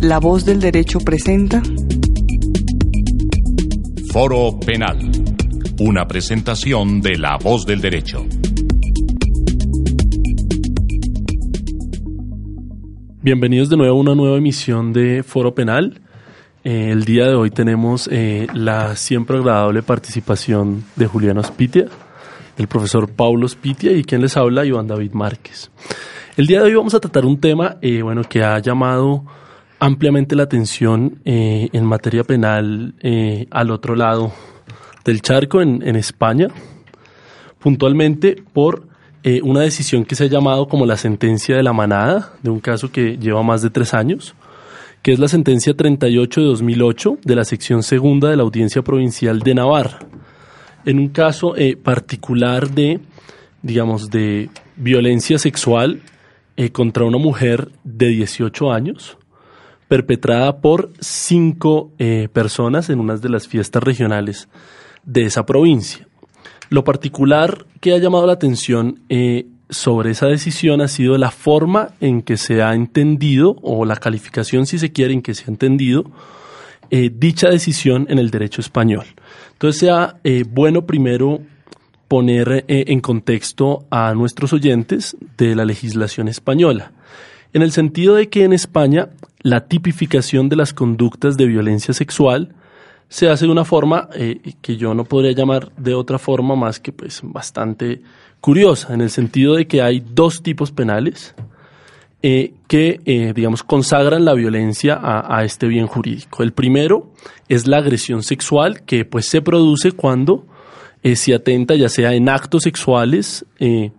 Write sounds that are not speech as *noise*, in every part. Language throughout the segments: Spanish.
la voz del derecho presenta Foro Penal, una presentación de La voz del derecho. Bienvenidos de nuevo a una nueva emisión de Foro Penal. Eh, el día de hoy tenemos eh, la siempre agradable participación de Julián Ospitia, el profesor Paulo Ospitia y quien les habla, Iván David Márquez. El día de hoy vamos a tratar un tema eh, bueno, que ha llamado ampliamente la atención eh, en materia penal eh, al otro lado del charco, en, en España, puntualmente por una decisión que se ha llamado como la sentencia de la manada, de un caso que lleva más de tres años, que es la sentencia 38 de 2008 de la sección segunda de la Audiencia Provincial de Navarra, en un caso particular de, digamos, de violencia sexual eh, contra una mujer de 18 años, perpetrada por cinco eh, personas en una de las fiestas regionales de esa provincia. Lo particular que ha llamado la atención eh, sobre esa decisión ha sido la forma en que se ha entendido, o la calificación, si se quiere, en que se ha entendido dicha decisión en el derecho español. Entonces sea bueno primero poner eh, en contexto a nuestros oyentes de la legislación española, en el sentido de que en España la tipificación de las conductas de violencia sexual se hace de una forma eh, que yo no podría llamar de otra forma más que pues bastante curiosa, en el sentido de que hay dos tipos penales eh, que, digamos, consagran la violencia a, a, este bien jurídico. El primero es la agresión sexual, que pues se produce cuando eh, si atenta ya sea en actos sexuales eh,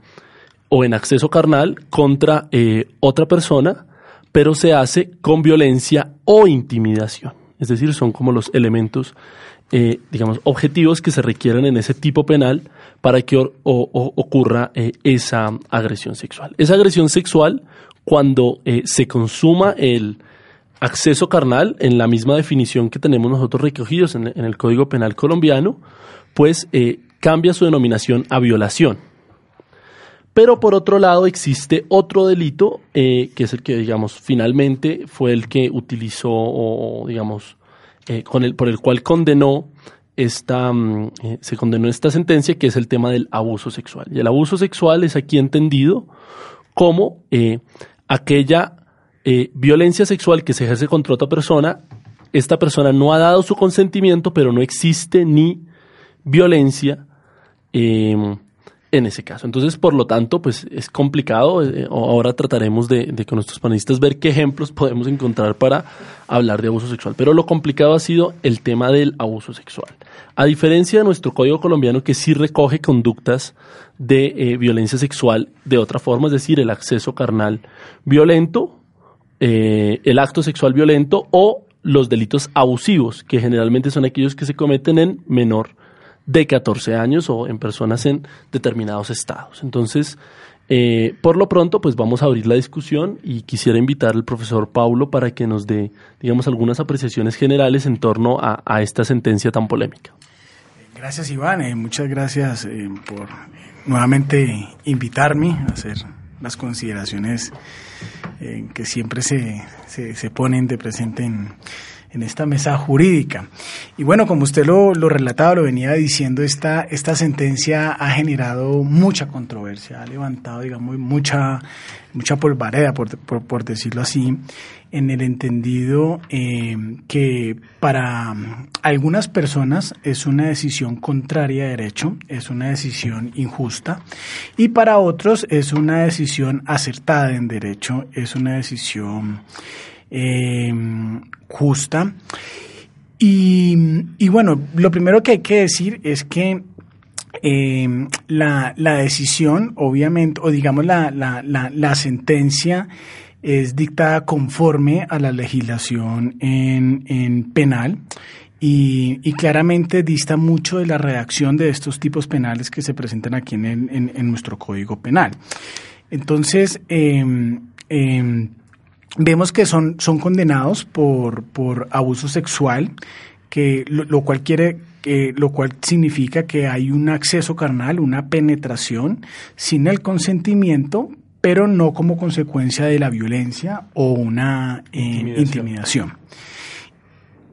o en acceso carnal contra eh, otra persona, pero se hace con violencia o intimidación. Es decir, son como los elementos, digamos, objetivos que se requieren en ese tipo penal para que ocurra esa agresión sexual. Esa agresión sexual, cuando se consuma el acceso carnal, en la misma definición que tenemos nosotros recogidos en el Código Penal colombiano, pues eh, cambia su denominación a violación. Pero por otro lado existe otro delito, eh, que es el que, digamos, finalmente fue el que utilizó, o, digamos, eh, por el cual condenó esta, mm, se condenó esta sentencia, que es el tema del abuso sexual. Y el abuso sexual es aquí entendido como aquella violencia sexual que se ejerce contra otra persona. Esta persona no ha dado su consentimiento, pero no existe ni violencia em, en ese caso. Entonces, por lo tanto, pues es complicado. Eh, ahora trataremos de, con nuestros panelistas ver qué ejemplos *laughs* podemos encontrar para hablar de abuso sexual. Pero lo complicado ha sido el tema del abuso sexual. A diferencia de nuestro código colombiano que sí recoge conductas de eh, violencia sexual de otra forma, es decir, el acceso carnal violento, eh, el acto sexual violento o los delitos abusivos, que generalmente son aquellos que se cometen en menor de 14 años o en personas en determinados estados. Entonces, eh, por lo pronto, pues vamos a abrir la discusión y quisiera invitar al profesor Paulo para que nos dé, digamos, algunas apreciaciones generales en torno a, esta sentencia tan polémica. Gracias, Iván. Eh, muchas gracias eh, por nuevamente invitarme a hacer las consideraciones que siempre se, se, se ponen de presente en, en esta mesa jurídica. Y bueno, como usted lo, lo relataba, lo venía diciendo, esta, esta sentencia ha generado mucha controversia, ha levantado, digamos, mucha, mucha polvareda, por, por, decirlo así, en el entendido eh, que para algunas personas es una decisión contraria a derecho, es una decisión injusta, y para otros es una decisión acertada en derecho, es una decisión eh, justa. Y, bueno, lo primero que hay que decir es que eh, la, la, decisión, obviamente, o digamos la, la, la, sentencia es dictada conforme a la legislación en, en penal y, y, claramente dista mucho de la redacción de estos tipos penales que se presentan aquí en, en, en nuestro Código Penal. Entonces, eh, eh, vemos que son, son condenados por, por abuso sexual, que lo, lo cual quiere eh, lo cual significa que hay un acceso carnal, una penetración sin el consentimiento, pero no como consecuencia de la violencia o una eh, intimidación. intimidación.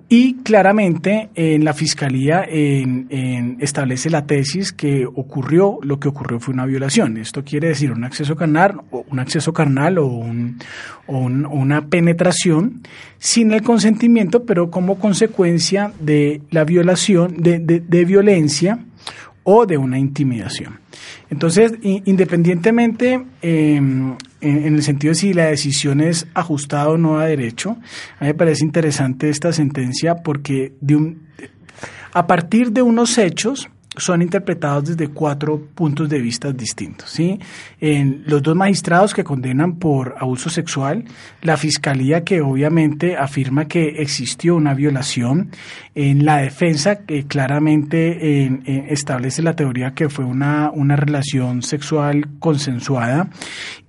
Y claramente en la fiscalía establece la tesis que ocurrió, lo que ocurrió fue una violación. Esto quiere decir un acceso carnal, un acceso carnal o, un, o un, una penetración sin el consentimiento, pero como consecuencia de la violación, de, de violencia o de una intimidación. Entonces, independientemente eh, en, el sentido de si la decisión es ajustada o no a derecho, a mí me parece interesante esta sentencia porque de un, a partir de unos hechos, son interpretados desde cuatro puntos de vista distintos. ¿sí? En los dos magistrados que condenan por abuso sexual, la fiscalía que obviamente afirma que existió una violación, en la defensa que claramente en, en establece la teoría que fue una, una relación sexual consensuada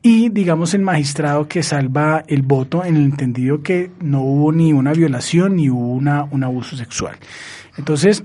y digamos el magistrado que salva el voto en el entendido que no hubo ni una violación ni hubo una, un abuso sexual. Entonces,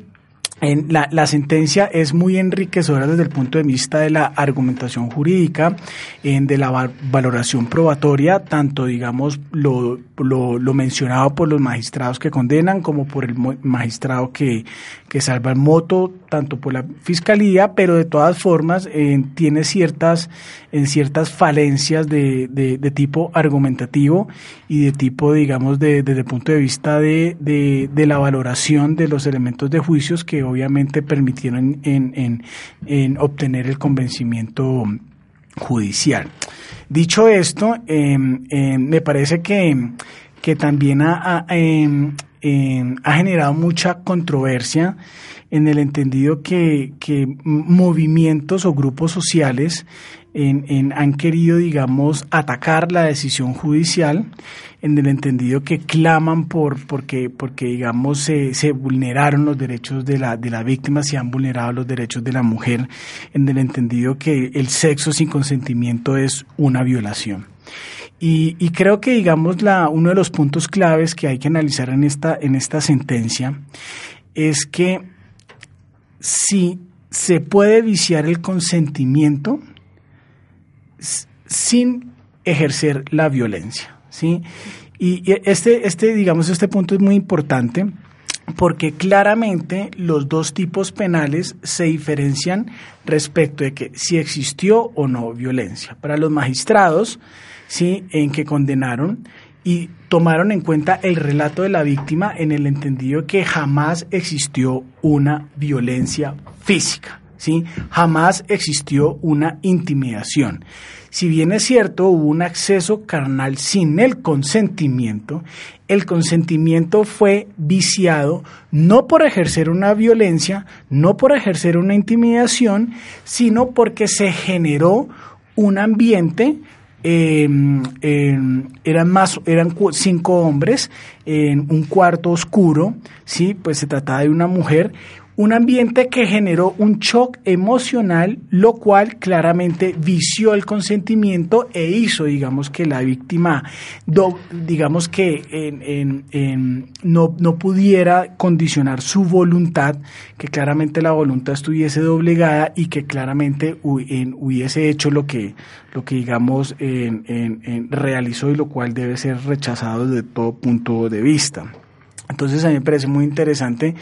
en la, la, sentencia es muy enriquecedora desde el punto de vista de la argumentación jurídica, en, de la valoración probatoria, tanto digamos lo, lo, lo, mencionado por los magistrados que condenan como por el magistrado que, que salva el moto, tanto por la fiscalía, pero de todas formas eh, tiene ciertas, en ciertas falencias de, de, de, tipo argumentativo y de tipo, digamos, de, desde el punto de vista de, de, la valoración de los elementos de juicios que obviamente permitieron en, en, en obtener el convencimiento judicial. Dicho esto, eh, eh, me parece que, que también eh, ha, generado mucha controversia en el entendido que, que movimientos o grupos sociales en, han querido, digamos, atacar la decisión judicial en el entendido que claman por porque porque digamos se, se vulneraron los derechos de la de la víctima, se han vulnerado los derechos de la mujer, en el entendido que el sexo sin consentimiento es una violación. Y, y creo que digamos la uno de los puntos claves que hay que analizar en esta en esta sentencia es que si se puede viciar el consentimiento sin ejercer la violencia. ¿sí? Y este, este, digamos, este punto es muy importante porque claramente los dos tipos penales se diferencian respecto de que si existió o no violencia. Para los magistrados, sí, en que condenaron y tomaron en cuenta el relato de la víctima en el entendido que jamás existió una violencia física, sí, jamás existió una intimidación. Si bien es cierto, hubo un acceso carnal sin el consentimiento, el consentimiento fue viciado no por ejercer una violencia, no por ejercer una intimidación, sino porque se generó un ambiente eh, eh, eran más eran cinco hombres en un cuarto oscuro sí pues se trataba de una mujer un ambiente que generó un shock emocional, lo cual claramente vició el consentimiento e hizo, digamos, que la víctima, digamos que en, en, no, no pudiera condicionar su voluntad, que claramente la voluntad estuviese doblegada y que claramente hubiese hecho lo que, lo que digamos, realizó y lo cual debe ser rechazado desde todo punto de vista. Entonces a mí me parece muy interesante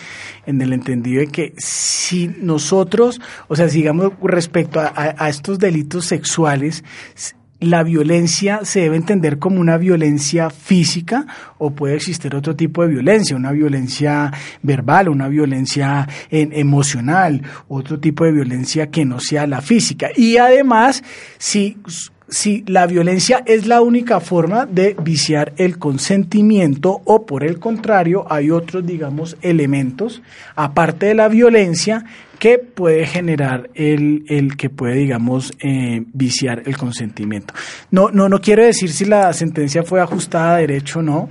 en el entendido de que si nosotros, o sea, sigamos respecto a, a, estos delitos sexuales, la violencia se debe entender como una violencia física o puede existir otro tipo de violencia, una violencia verbal, una violencia en, emocional, otro tipo de violencia que no sea la física. Y además, si si la violencia es la única forma de viciar el consentimiento o por el contrario hay otros, digamos, elementos, aparte de la violencia, que puede generar el, el que puede, digamos, eh, viciar el consentimiento. No, no, no quiero decir si la sentencia fue ajustada a derecho o no,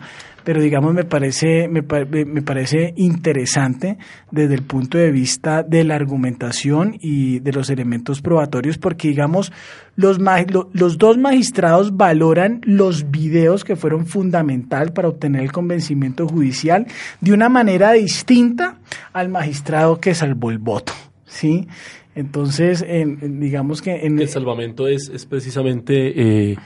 pero digamos me parece, me, me, parece interesante desde el punto de vista de la argumentación y de los elementos probatorios, porque digamos los, los dos magistrados valoran los videos que fueron fundamental para obtener el convencimiento judicial de una manera distinta al magistrado que salvó el voto, ¿sí? Entonces, digamos que... En, el salvamento es, es precisamente, eh,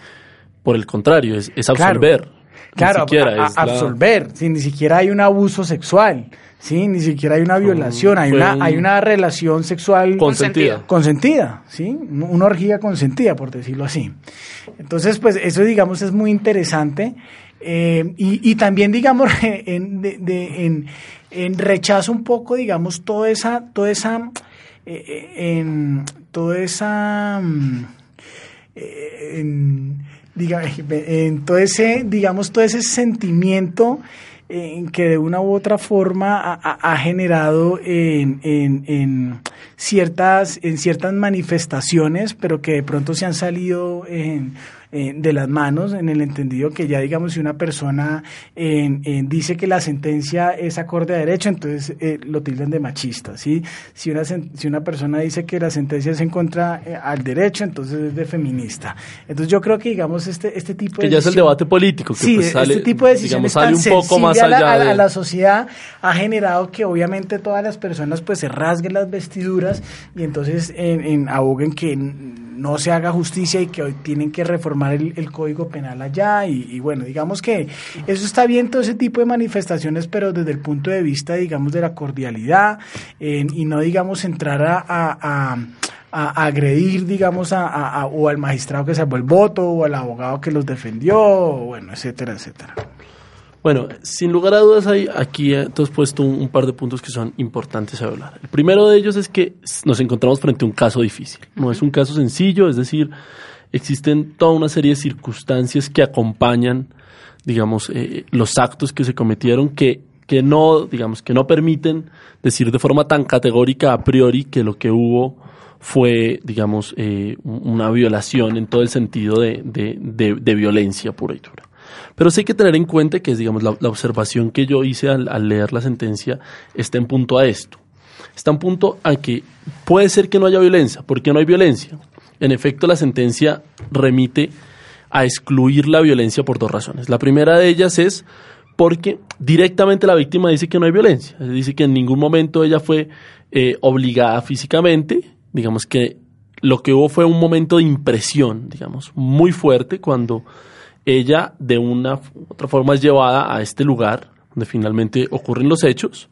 por el contrario, es, es absolver. Claro, absolver, ni siquiera hay un abuso sexual, ¿sí? ni siquiera hay una violación, hay una, hay una relación sexual consentida. consentida, ¿sí? una orgía consentida, por decirlo así. Entonces, pues eso, digamos, es muy interesante. Eh, y, también, digamos, *laughs* en, de, en, rechazo un poco, digamos, toda esa, toda esa, eh, eh, en, toda esa, mm, en, diga, en todo ese, digamos, todo ese sentimiento en que de una u otra forma ha, generado en, en, en, ciertas, en ciertas manifestaciones, pero que de pronto se han salido en eh, de las manos, en el entendido que ya digamos si una persona dice que la sentencia es acorde a derecho, entonces eh, lo tildan de machista, ¿sí? Si una, si una persona dice que la sentencia es en contra eh, al derecho, entonces es de feminista. Entonces yo creo que digamos este, este tipo de... Que ya es el debate político. Que sí, pues este tipo de decisiones digamos, sale un poco más allá a la, a la sociedad ha generado que obviamente todas las personas pues se rasguen las vestiduras y entonces en, en aboguen que no se haga justicia y que hoy tienen que reformar el, código penal allá y, bueno, digamos que eso está bien todo ese tipo de manifestaciones, pero desde el punto de vista, digamos, de la cordialidad y no, digamos, entrar a, agredir, digamos, a, o al magistrado que salvó el voto, o al abogado que los defendió, bueno, etcétera, etcétera. Bueno, sin lugar a dudas hay aquí entonces puesto un, par de puntos que son importantes a hablar. El primero de ellos es que nos encontramos frente a un caso difícil. No es un caso sencillo, es decir, existen toda una serie de circunstancias que acompañan, digamos, eh, los actos que se cometieron que, que no, digamos, que no permiten decir de forma tan categórica a priori que lo que hubo fue, digamos, eh, una violación en todo el sentido de, de, de, de violencia pura y dura. Pero sí hay que tener en cuenta que, digamos, la, observación que yo hice al, leer la sentencia está en punto a esto. Está en punto a que puede ser que no haya violencia. ¿Por qué no hay violencia? En efecto, la sentencia remite a excluir la violencia por dos razones. La primera de ellas es porque directamente la víctima dice que no hay violencia. Dice que en ningún momento ella fue eh, obligada físicamente. Digamos que lo que hubo fue un momento de impresión, digamos, muy fuerte cuando ella de una u otra forma es llevada a este lugar donde finalmente ocurren los hechos,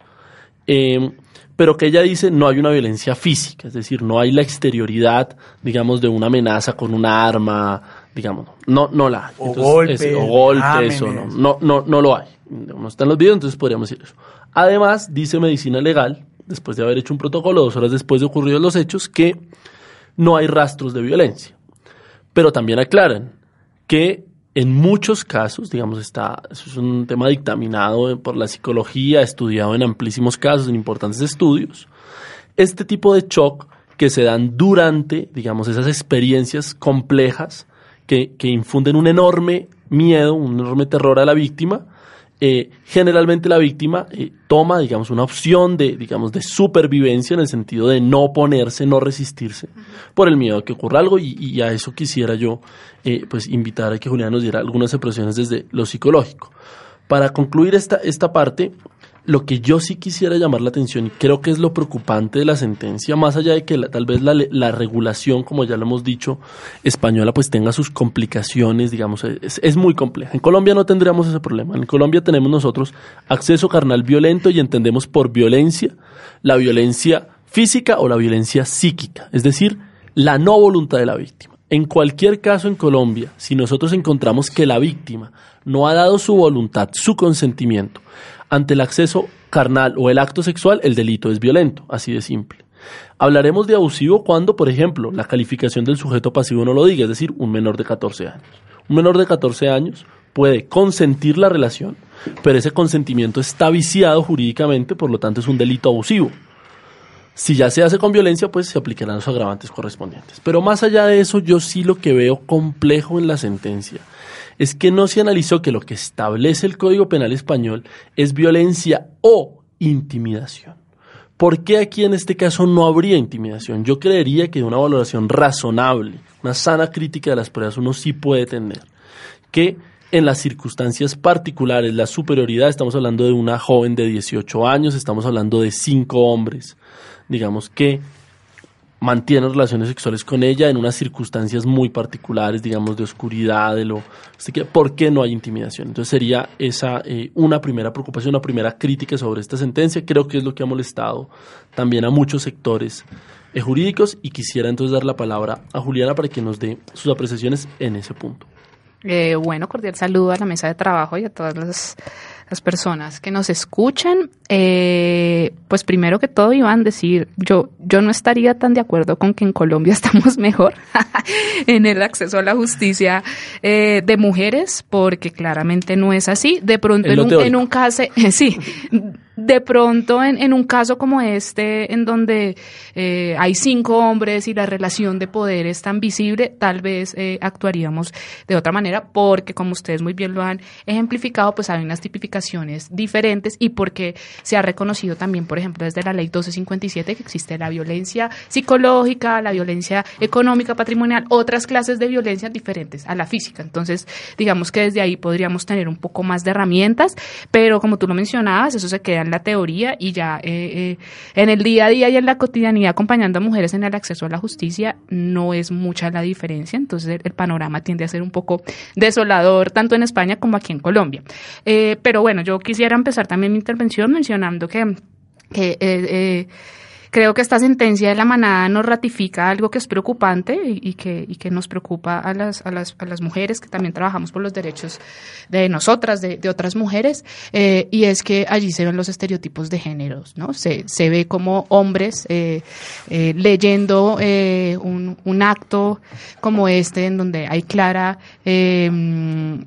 em, pero que ella dice no hay una violencia física, es decir, no hay la exterioridad, digamos, de una amenaza con una arma, digamos, no, no la hay. O golpes, o golpes, no, no, no, no lo hay. No está en los videos, entonces podríamos decir eso. Además, dice medicina legal, después de haber hecho un protocolo, dos horas después de ocurridos los hechos, que no hay rastros de violencia. Pero también aclaran que en muchos casos, digamos, está, eso es un tema dictaminado por la psicología, estudiado en amplísimos casos, en importantes estudios. Este tipo de shock que se dan durante, digamos, esas experiencias complejas que, que infunden un enorme miedo, un enorme terror a la víctima, eh, generalmente la víctima eh, toma, digamos, una opción de, digamos, de supervivencia en el sentido de no oponerse, no resistirse, por el miedo a que ocurra algo y, a eso quisiera yo, eh, pues, invitar a que Julián nos diera algunas expresiones desde lo psicológico. Para concluir esta, esta parte, lo que yo sí quisiera llamar la atención, y creo que es lo preocupante de la sentencia, más allá de que tal vez la, la, regulación, como ya lo hemos dicho, española, pues tenga sus complicaciones, digamos, es, es, muy compleja. En Colombia no tendríamos ese problema. En Colombia tenemos nosotros acceso carnal violento y entendemos por violencia la violencia física o la violencia psíquica, es decir, la no voluntad de la víctima. En cualquier caso en Colombia, si nosotros encontramos que la víctima no ha dado su voluntad, su consentimiento, ante el acceso carnal o el acto sexual, el delito es violento, así de simple. Hablaremos de abusivo cuando, por ejemplo, la calificación del sujeto pasivo no lo diga, es decir, un menor de 14 años. Un menor de 14 años puede consentir la relación, pero ese consentimiento está viciado jurídicamente, por lo tanto es un delito abusivo. Si ya se hace con violencia, pues se aplicarán los agravantes correspondientes. Pero más allá de eso, yo sí lo que veo complejo en la sentencia es que no se analizó que lo que establece el Código Penal español es violencia o intimidación. ¿Por qué aquí en este caso no habría intimidación? Yo creería que de una valoración razonable, una sana crítica de las pruebas, uno sí puede tener que en las circunstancias particulares, la superioridad, estamos hablando de una joven de 18 años, estamos hablando de cinco hombres, digamos que mantienen relaciones sexuales con ella en unas circunstancias muy particulares, digamos, de oscuridad, de lo... ¿por qué no hay intimidación? Entonces sería esa eh, una primera preocupación, una primera crítica sobre esta sentencia. Creo que es lo que ha molestado también a muchos sectores eh, jurídicos y quisiera entonces dar la palabra a Juliana para que nos dé sus apreciaciones en ese punto. Eh, bueno, cordial saludo a la mesa de trabajo y a todas las, personas que nos escuchan. Eh, pues primero que todo, Iván, decir, yo, yo no estaría tan de acuerdo con que en Colombia *laughs* estamos mejor *laughs* en el acceso a la justicia eh, de mujeres, porque claramente no es así. De pronto, en un, en un, caso, *laughs* sí, de pronto en, un caso como este, en donde eh, hay cinco hombres y la relación de poder es tan visible, tal vez eh, actuaríamos de otra manera, porque como ustedes muy bien lo han ejemplificado, pues hay unas tipificaciones diferentes y porque se ha reconocido también, por ejemplo, desde la ley 1257 que existe la violencia psicológica, la violencia económica, patrimonial, otras clases de violencia diferentes a la física. Entonces, digamos que desde ahí podríamos tener un poco más de herramientas, pero como tú lo mencionabas, eso se queda en la teoría y ya eh, eh, en el día a día y en la cotidianidad acompañando a mujeres en el acceso a la justicia no es mucha la diferencia, entonces el, panorama tiende a ser un poco desolador tanto en España como aquí en Colombia. Eh, pero bueno, yo quisiera empezar también mi intervención mencionando que, que Creo que esta sentencia de la manada nos ratifica algo que es preocupante y, que, y que nos preocupa a las, a, las, a las mujeres que también trabajamos por los derechos de nosotras, de, de otras mujeres, eh, y es que allí se ven los estereotipos de géneros, ¿no? Se, se ve como hombres eh, eh, leyendo un, un acto como este en donde hay clara, digamos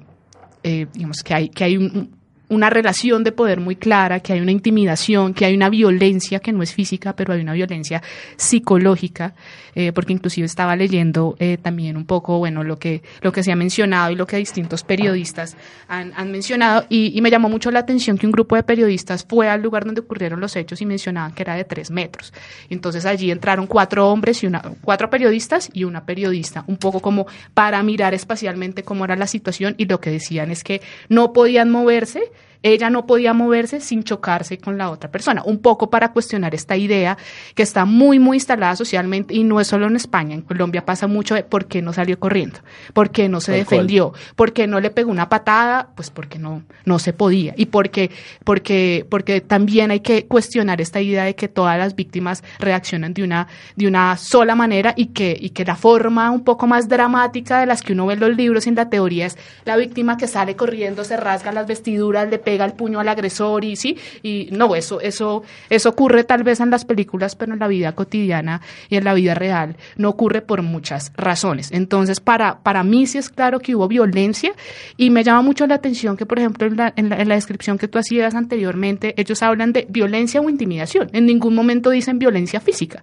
que hay, que hay un, una relación de poder muy clara, que hay una intimidación, que hay una violencia que no es física, pero hay una violencia psicológica, eh, porque inclusive estaba leyendo eh, también un poco, bueno, lo que, lo que se ha mencionado y lo que distintos periodistas han, mencionado, y, me llamó mucho la atención que un grupo de periodistas fue al lugar donde ocurrieron los hechos y mencionaban que era de tres metros. Entonces allí entraron cuatro hombres y cuatro periodistas y una periodista, un poco como para mirar espacialmente cómo era la situación y lo que decían es que no podían moverse ella no podía moverse sin chocarse con la otra persona. Un poco para cuestionar esta idea que está muy, muy instalada socialmente y no es solo en España, en Colombia pasa mucho de por qué no salió corriendo, por qué no se defendió, por qué no le pegó una patada, pues porque no, no se podía y porque, porque, porque también hay que cuestionar esta idea de que todas las víctimas reaccionan de una, de una sola manera y que, y que la forma un poco más dramática de las que uno ve en los libros y en la teoría es la víctima que sale corriendo, se rasga las vestiduras, le pega pega el puño al agresor y sí, y no, eso, eso, eso ocurre tal vez en las películas, pero en la vida cotidiana y en la vida real no ocurre por muchas razones. Entonces, para, para mí sí es claro que hubo violencia y me llama mucho la atención que, por ejemplo, en la, en la, en la descripción que tú hacías anteriormente, ellos hablan de violencia o intimidación. En ningún momento dicen violencia física.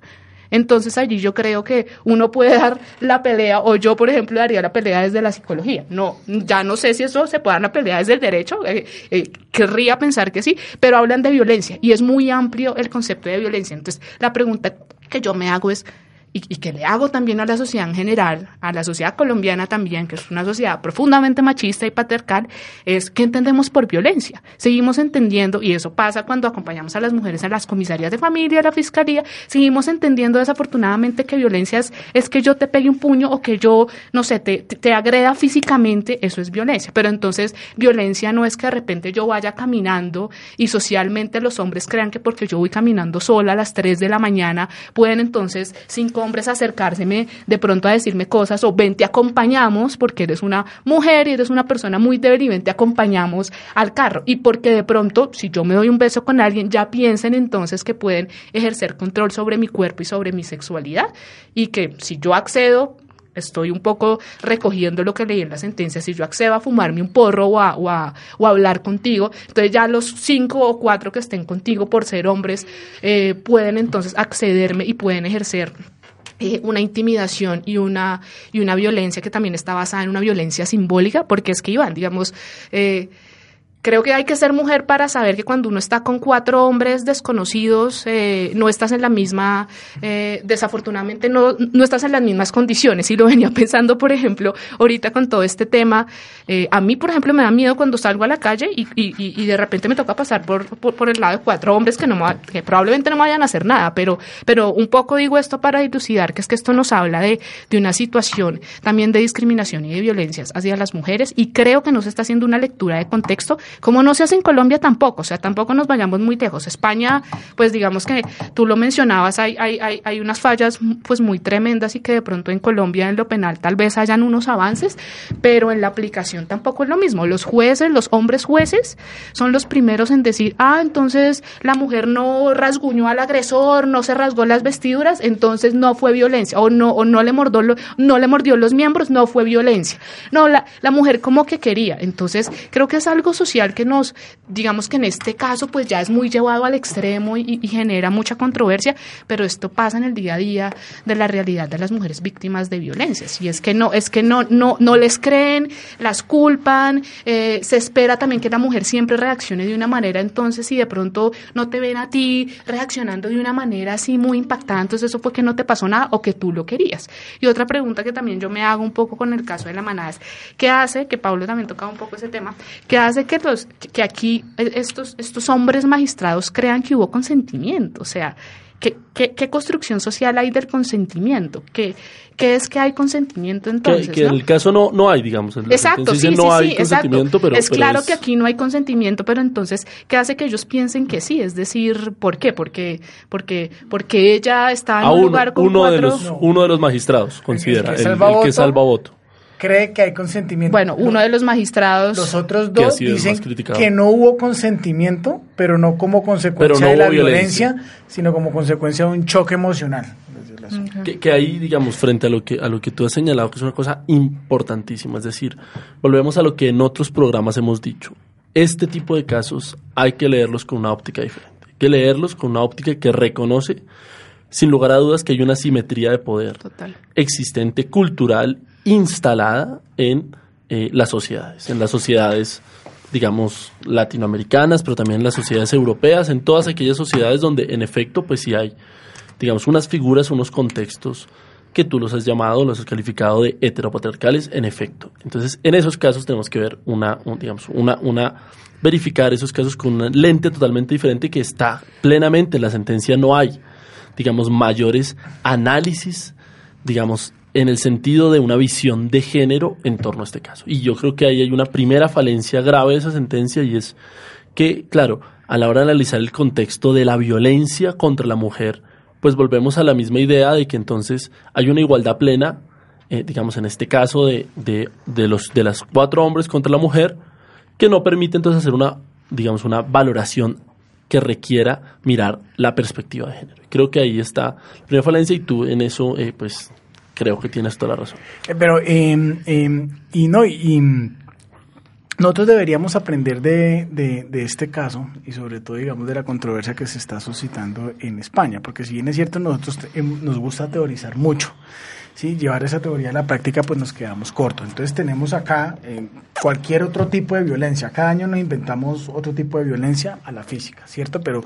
Entonces allí yo creo que uno puede dar la pelea, o yo, por ejemplo, daría la pelea desde la psicología. No, ya no sé si eso se puede dar la pelea desde el derecho, eh, eh, querría pensar que sí, pero hablan de violencia y es muy amplio el concepto de violencia. Entonces la pregunta que yo me hago es, y, que le hago también a la sociedad en general, a la sociedad colombiana también, que es una sociedad profundamente machista y patriarcal, es que entendemos por violencia. Seguimos entendiendo, y eso pasa cuando acompañamos a las mujeres a las comisarías de familia, a la fiscalía, seguimos entendiendo desafortunadamente que violencia es, es que yo te pegue un puño o que yo, no sé, te, te agreda físicamente, eso es violencia. Pero entonces, violencia no es que de repente yo vaya caminando y socialmente los hombres crean que porque yo voy caminando sola a las 3 de la mañana, pueden entonces, cinco hombres acercárseme de pronto a decirme cosas o ven te acompañamos porque eres una mujer y eres una persona muy débil y ven te acompañamos al carro. Y porque de pronto si yo me doy un beso con alguien ya piensen entonces que pueden ejercer control sobre mi cuerpo y sobre mi sexualidad. Y que si yo accedo estoy un poco recogiendo lo que leí en la sentencia, si yo accedo a fumarme un porro o a, o a, hablar contigo, entonces ya los cinco o cuatro que estén contigo por ser hombres eh, pueden entonces accederme y pueden ejercer eh, una intimidación y una, y una violencia que también está basada en una violencia simbólica, porque es que iban, digamos, eh, Creo que hay que ser mujer para saber que cuando uno está con cuatro hombres desconocidos, eh, no estás en la misma, eh, desafortunadamente no, no estás en las mismas condiciones. Y lo venía *laughs* pensando, por ejemplo, ahorita con todo este tema, eh, a mí, por ejemplo, me da miedo cuando salgo a la calle y, y, y de repente me toca pasar por, por, por, el lado de cuatro hombres que, no me, que probablemente no me vayan a hacer nada, pero, pero un poco digo esto para dilucidar, que es que esto nos habla de, de una situación también de discriminación y de violencias hacia las mujeres y creo que no se está haciendo una lectura de contexto como no se hace en Colombia tampoco, o sea, tampoco nos vayamos muy lejos. España, pues digamos que tú lo mencionabas, hay, hay, hay, hay unas fallas pues muy tremendas y que de pronto en Colombia en lo penal tal vez hayan unos avances, pero en la aplicación tampoco es lo mismo. Los jueces, los hombres jueces, son los primeros en decir, ah, entonces la mujer no rasguñó al agresor, no se rasgó las vestiduras, entonces no fue violencia, o no, o no le mordió, no le mordió los miembros, no fue violencia. No, la, la mujer como que quería. Entonces, creo que es algo social que nos, digamos que en este caso, pues ya es muy llevado al extremo y, genera mucha controversia, pero esto pasa en el día a día de la realidad de las mujeres víctimas de violencias. Y es que no, es que no, no, no les creen, las culpan, eh, se espera también que la mujer siempre reaccione de una manera, entonces si de pronto no te ven a ti reaccionando de una manera así muy impactante, entonces eso fue que no te pasó nada o que tú lo querías. Y otra pregunta que también yo me hago un poco con el caso de la manada es, ¿qué hace, que Pablo también tocaba un poco ese tema, qué hace que los que aquí estos, estos hombres magistrados crean que hubo consentimiento. O sea, ¿qué, qué, qué construcción social hay del consentimiento? ¿Qué, qué es que hay consentimiento entonces? Que, que ¿no? en el caso no, no hay, digamos. En la Exacto, sí, sí, hay sí, consentimiento, exacto. pero. es pero claro es- que aquí no hay consentimiento, pero entonces, ¿qué hace que ellos piensen que sí? Es decir, ¿por qué? Porque, porque, porque ella está en a un uno, lugar con uno de cuatro... los, uno de los magistrados considera, que el, salva el que voto. salva voto. Cree que hay consentimiento. Bueno, uno de los magistrados... Los otros Que ha dos sido el dicen más criticado. que no hubo consentimiento, pero no como consecuencia no de la violencia. violencia, sino como consecuencia de un choque emocional. Que, que ahí, digamos, frente a lo que a lo que tú has señalado, que es una cosa importantísima, es decir, volvemos a lo que en otros programas hemos dicho. Este tipo de casos hay que leerlos con una óptica diferente. Hay que leerlos con una óptica que reconoce, sin lugar a dudas, que hay una simetría de poder Total. existente, cultural, instalada en eh, las sociedades, en las sociedades, digamos, latinoamericanas, pero también en las sociedades europeas, en todas aquellas sociedades donde, en efecto, pues sí hay, digamos, unas figuras, unos contextos que tú los has llamado, los has calificado de heteropatriarcales, en efecto. Entonces, en esos casos tenemos que ver una, un- digamos, una, una, verificar esos casos con una lente totalmente diferente que está plenamente en la sentencia, no hay, digamos, mayores análisis, digamos, en el sentido de una visión de género en torno a este caso. Y yo creo que ahí hay una primera falencia grave de esa sentencia y es que, claro, a la hora de analizar el contexto de la violencia contra la mujer, pues volvemos a la misma idea de que entonces hay una igualdad plena, eh, digamos en este caso de, de, de los, de las cuatro hombres contra la mujer, que no permite entonces hacer una, digamos, una valoración que requiera mirar la perspectiva de género. Creo que ahí está la primera falencia y tú en eso, eh, pues, creo que tienes toda la razón. Eh, Pero, eh, eh, y no, y, nosotros deberíamos aprender de, de, de este caso y sobre todo, digamos, de la controversia que se está suscitando en España, porque si bien es cierto, nosotros em, nos gusta teorizar mucho. ¿Sí? Llevar esa teoría a la práctica, pues nos quedamos cortos. Entonces tenemos acá eh, cualquier otro tipo de violencia. Cada año nos inventamos otro tipo de violencia a la física, ¿cierto? Pero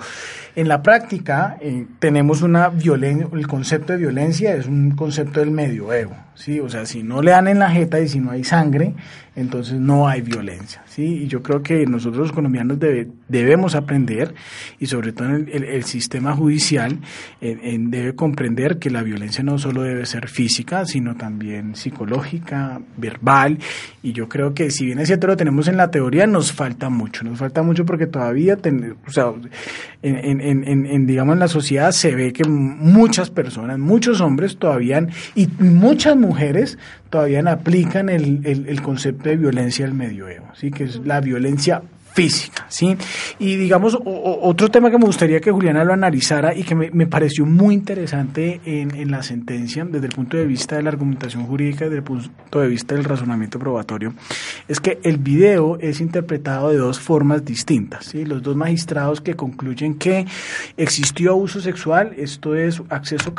en la práctica eh, tenemos una violencia, el concepto de violencia es un concepto del medioevo, ¿sí? O sea, si no le dan en la jeta y si no hay sangre, entonces no hay violencia, ¿sí? Y yo creo que nosotros los colombianos debe- debemos aprender, y sobre todo el, el- sistema judicial, en- debe comprender que la violencia no solo debe ser física, sino también psicológica, verbal, y yo creo que si bien es cierto lo tenemos en la teoría, nos falta mucho, nos falta mucho porque todavía, ten- o sea, en, en- digamos, en la sociedad se ve que muchas personas, muchos hombres todavía, y muchas mujeres todavía aplican el, el- el concepto de violencia del medioevo, ¿sí? que es la violencia física, ¿sí? Y digamos, otro tema que me gustaría que Juliana lo analizara y que me, pareció muy interesante en, en, la sentencia, desde el punto de vista de la argumentación jurídica, desde el punto de vista del razonamiento probatorio, es que el video es interpretado de dos formas distintas, ¿sí? Los dos magistrados que concluyen que existió abuso sexual, esto es acceso,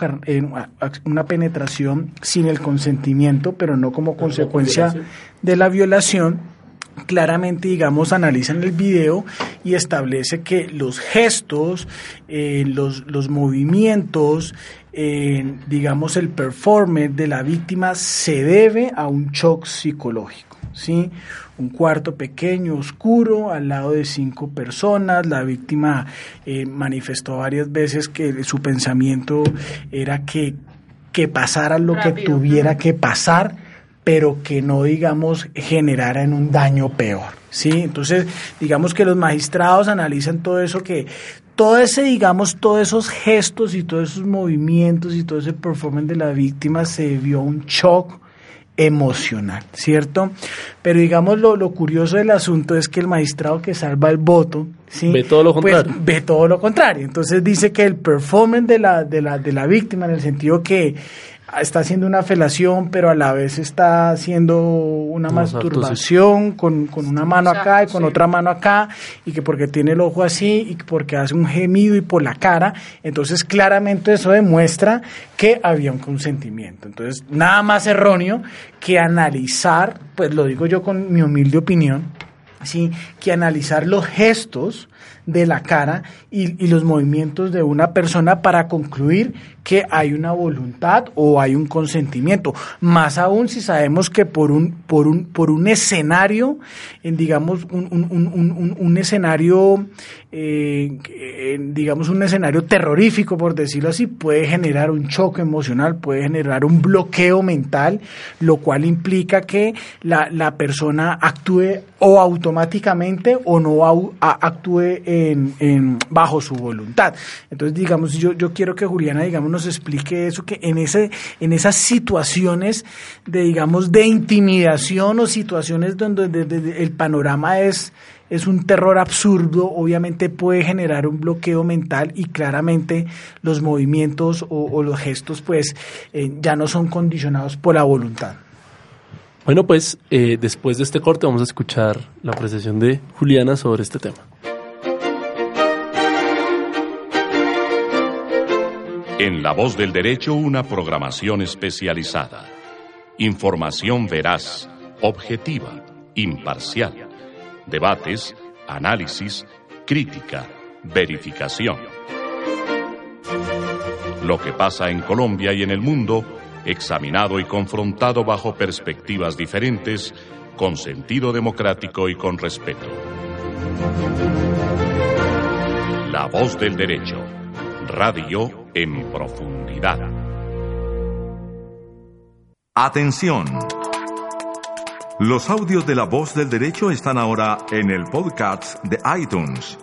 una penetración sin el consentimiento, pero no como consecuencia de la violación, claramente, digamos, analizan el video y establece que los gestos, eh, los, los, movimientos, eh, digamos, el performance de la víctima se debe a un shock psicológico, ¿sí? Un cuarto pequeño, oscuro, al lado de cinco personas. La víctima eh, manifestó varias veces que su pensamiento era que, que pasara lo que tuviera que pasar pero que no, digamos, generaran un daño peor. ¿sí? Entonces, digamos que los magistrados analizan todo eso que todo ese, digamos, todos esos gestos y todos esos movimientos y todo ese performance de la víctima se vio un shock emocional, ¿cierto? Pero digamos lo, lo, curioso del asunto es que el magistrado que salva el voto, ¿sí? Ve todo lo pues, contrario. ve todo lo contrario. Entonces dice que el performance de la, de la, de la víctima, en el sentido que está haciendo una felación, pero a la vez está haciendo una masturbación con, con, una mano acá y con otra mano acá, y que porque tiene el ojo así, y porque hace un gemido y por la cara, entonces claramente eso demuestra que había un consentimiento. Entonces, nada más erróneo que analizar, pues lo digo yo con mi humilde opinión, ¿sí? que analizar los gestos de la cara y, y, los movimientos de una persona para concluir que hay una voluntad o hay un consentimiento. Más aún si sabemos que por un, por un, por un escenario, en, digamos, un, un, un, un escenario, eh, digamos, un escenario terrorífico, por decirlo así, puede generar un choque emocional, puede generar un bloqueo mental, lo cual implica que la, la persona actúe o automáticamente o no actúe en, en, bajo su voluntad. Entonces, digamos, yo, yo quiero que Juliana, digamos, nos explique eso, que en, ese, en esas situaciones de, digamos, de intimidación o situaciones donde, el panorama es, es un terror absurdo, obviamente puede generar un bloqueo mental y claramente los movimientos o, los gestos pues eh, ya no son condicionados por la voluntad. Bueno, pues eh, después de este corte vamos a escuchar la apreciación de Juliana sobre este tema. En La Voz del Derecho, una programación especializada. Información veraz, objetiva, imparcial. Debates, análisis, crítica, verificación. Lo que pasa en Colombia y en el mundo, examinado y confrontado bajo perspectivas diferentes, con sentido democrático y con respeto. La Voz del Derecho. Radio en profundidad. Atención. Los audios de la voz del derecho están ahora en el podcast de iTunes.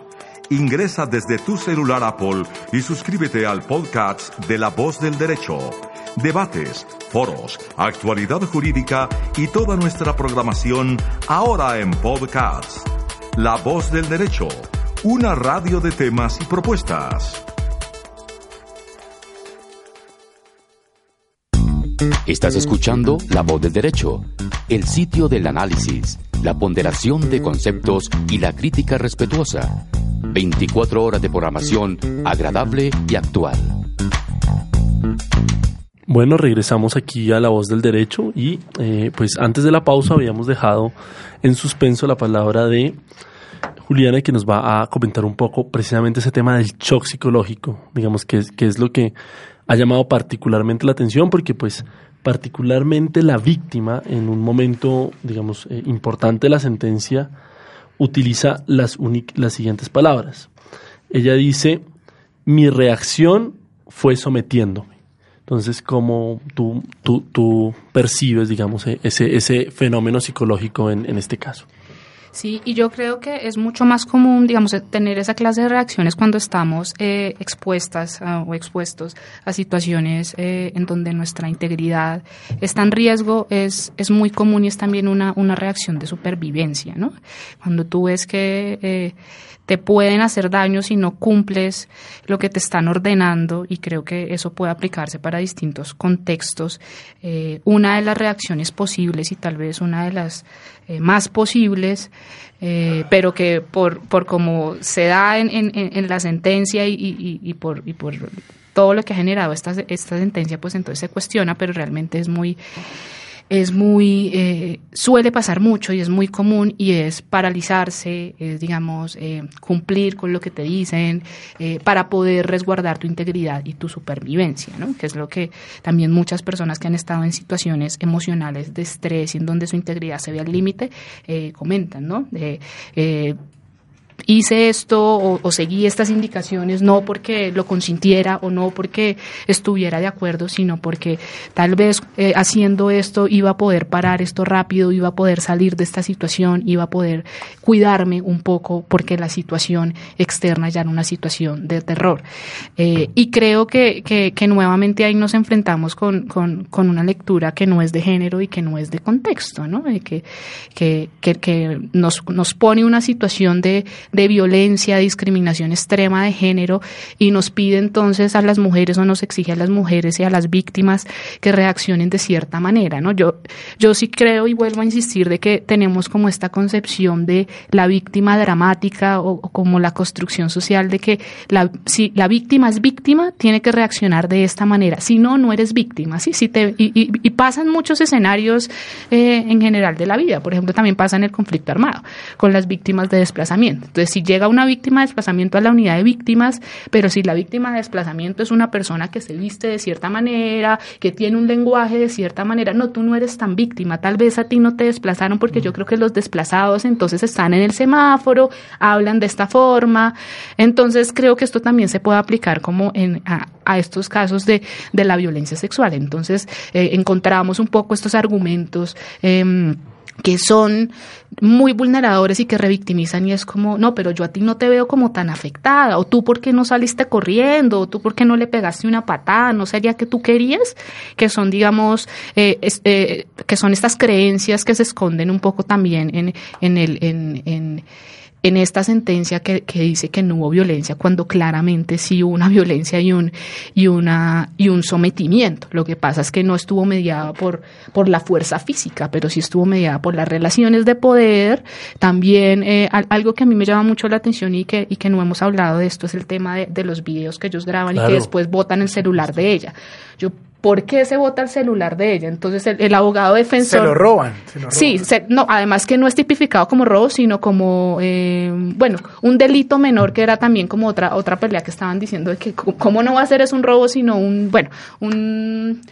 Ingresa desde tu celular Apple y suscríbete al podcast de la voz del derecho. Debates, foros, actualidad jurídica y toda nuestra programación ahora en podcast. La voz del derecho, una radio de temas y propuestas. Estás escuchando La Voz del Derecho, el sitio del análisis, la ponderación de conceptos y la crítica respetuosa. 24 horas de programación agradable y actual. Bueno, regresamos aquí a La Voz del Derecho y eh, pues antes de la pausa habíamos dejado en suspenso la palabra de Juliana que nos va a comentar un poco precisamente ese tema del shock psicológico, digamos que, que es lo que ha llamado particularmente la atención porque pues particularmente la víctima en un momento, digamos, eh, importante de la sentencia, utiliza las, las siguientes palabras. Ella dice, mi reacción fue sometiéndome. Entonces, ¿cómo tú, tú, tú percibes, digamos, e-, ese, ese fenómeno psicológico en, en este caso? Sí, y yo creo que es mucho más común, digamos, tener esa clase de reacciones cuando estamos eh, expuestas o expuestos a situaciones eh, en donde nuestra integridad está en riesgo. Es, es muy común y es también una, una reacción de supervivencia, ¿no? Cuando tú ves que eh, te pueden hacer daño si no cumples lo que te están ordenando y creo que eso puede aplicarse para distintos contextos. Eh, una de las reacciones posibles y tal vez una de las eh, más posibles, eh, pero que por, por como se da en, en, la sentencia y, y, y, por, y por todo lo que ha generado esta, esta sentencia, pues entonces se cuestiona, pero realmente es muy es muy, eh, suele pasar mucho y es muy común y es paralizarse, es, digamos, eh, cumplir con lo que te dicen eh, para poder resguardar tu integridad y tu supervivencia, ¿no? Que es lo que también muchas personas que han estado en situaciones emocionales de estrés y en donde su integridad se ve al límite eh, comentan, ¿no? Hice esto o, seguí estas indicaciones no porque lo consintiera o no porque estuviera de acuerdo, sino porque tal vez eh, haciendo esto iba a poder parar esto rápido, iba a poder salir de esta situación, iba a poder cuidarme un poco porque la situación externa ya era una situación de terror. Eh, y creo que, que, que, nuevamente ahí nos enfrentamos con, con, con, una lectura que no es de género y que no es de contexto, ¿no? Eh, que, que, que nos, nos pone una situación de de violencia, discriminación extrema de género y nos pide entonces a las mujeres o nos exige a las mujeres y a las víctimas que reaccionen de cierta manera, ¿no? Yo, yo sí creo y vuelvo a insistir de que tenemos como esta concepción de la víctima dramática o, como la construcción social de que la, si la víctima es víctima, tiene que reaccionar de esta manera. Si no, no eres víctima, ¿sí? Si te, y pasan muchos escenarios eh, en general de la vida. Por ejemplo, también pasa en el conflicto armado con las víctimas de desplazamiento. Entonces, si llega una víctima de desplazamiento a la unidad de víctimas, pero si la víctima de desplazamiento es una persona que se viste de cierta manera, que tiene un lenguaje de cierta manera, no, tú no eres tan víctima, tal vez a ti no te desplazaron porque yo creo que los desplazados entonces están en el semáforo, hablan de esta forma, entonces creo que esto también se puede aplicar como en, a, a estos casos de, de, la violencia sexual. Entonces eh, encontramos un poco estos argumentos. Eh, que son muy vulneradores y que revictimizan y es como, no, pero yo a ti no te veo como tan afectada, o tú por qué no saliste corriendo, o tú por qué no le pegaste una patada, no sería que tú querías, que son, digamos, eh, eh, que son estas creencias que se esconden un poco también en, en el, en, en en esta sentencia que, que, dice que no hubo violencia, cuando claramente sí hubo una *laughs* violencia y un, y una, y un sometimiento. Lo que pasa es que no estuvo mediada por, por la fuerza física, pero sí estuvo mediada por las relaciones de poder. También eh, algo que a mí me llama mucho la atención y que, y que no hemos hablado de esto es el tema de, de los videos que ellos graban claro. y que después botan el celular de ella. Yo ¿por qué se vota el celular de ella? Entonces el, el abogado defensor... Se lo roban. Se lo roban. Sí, se, no, además que no es tipificado como robo, sino como, eh, bueno, un delito menor que era también como otra, otra pelea que estaban diciendo de que cómo no va a ser es un robo, sino un, bueno, un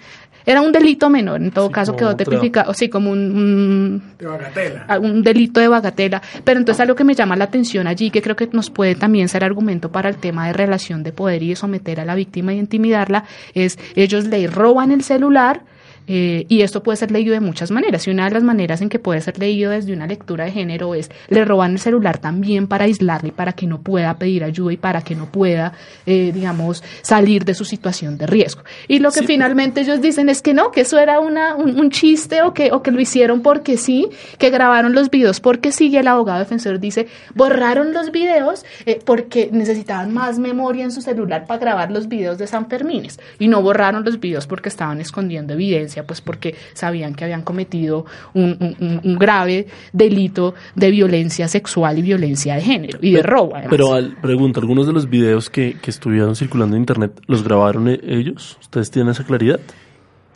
era un delito menor, en todo sí, caso quedó tipificado, sí, como un, un, de bagatela. un delito de bagatela. Pero entonces algo que me llama la atención allí, que creo que nos puede también ser argumento para el tema de relación de poder y de someter a la víctima y intimidarla, es ellos le roban el celular, eh, y esto puede ser leído de muchas maneras. Y una de las maneras en que puede ser leído desde una lectura de género es le roban el celular también para aislarle, para que no pueda pedir ayuda y para que no pueda, eh, digamos, salir de su situación de riesgo. Y lo que sí. finalmente ellos dicen es que no, que eso era una, un, un, chiste o que, o que lo hicieron porque sí, que grabaron los videos porque sí. Y el abogado defensor dice, borraron los videos eh, porque necesitaban más memoria en su celular para grabar los videos de San Fermines. Y no borraron los videos porque estaban escondiendo evidencia pues porque sabían que habían cometido un, un, un, grave delito de violencia sexual y violencia de género y de robo. Además. Pero al, pregunto, ¿algunos de los videos que, que estuvieron circulando en internet los grabaron ellos? ¿Ustedes tienen esa claridad?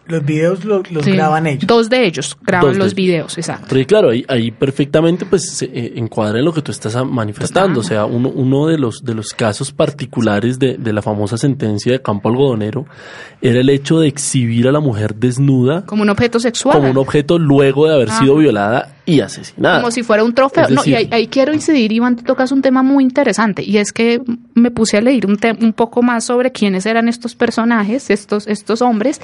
Los videos lo, los sí. graban ellos. Dos de ellos graban Dos los videos, exacto. Porque claro, ahí, ahí perfectamente pues se eh, encuadra en lo que tú estás manifestando. Total. O sea, uno, uno de los de los casos particulares de, de la famosa sentencia de Campo Algodonero era el hecho de exhibir a la mujer desnuda como un objeto sexual. Como un objeto luego de haber ah. sido violada y asesinada. Como si fuera un trofeo. No, y ahí, ahí quiero incidir, Iván, tú tocas un tema muy interesante, y es que me puse a leer un, un poco más sobre quiénes eran estos personajes, estos, estos hombres,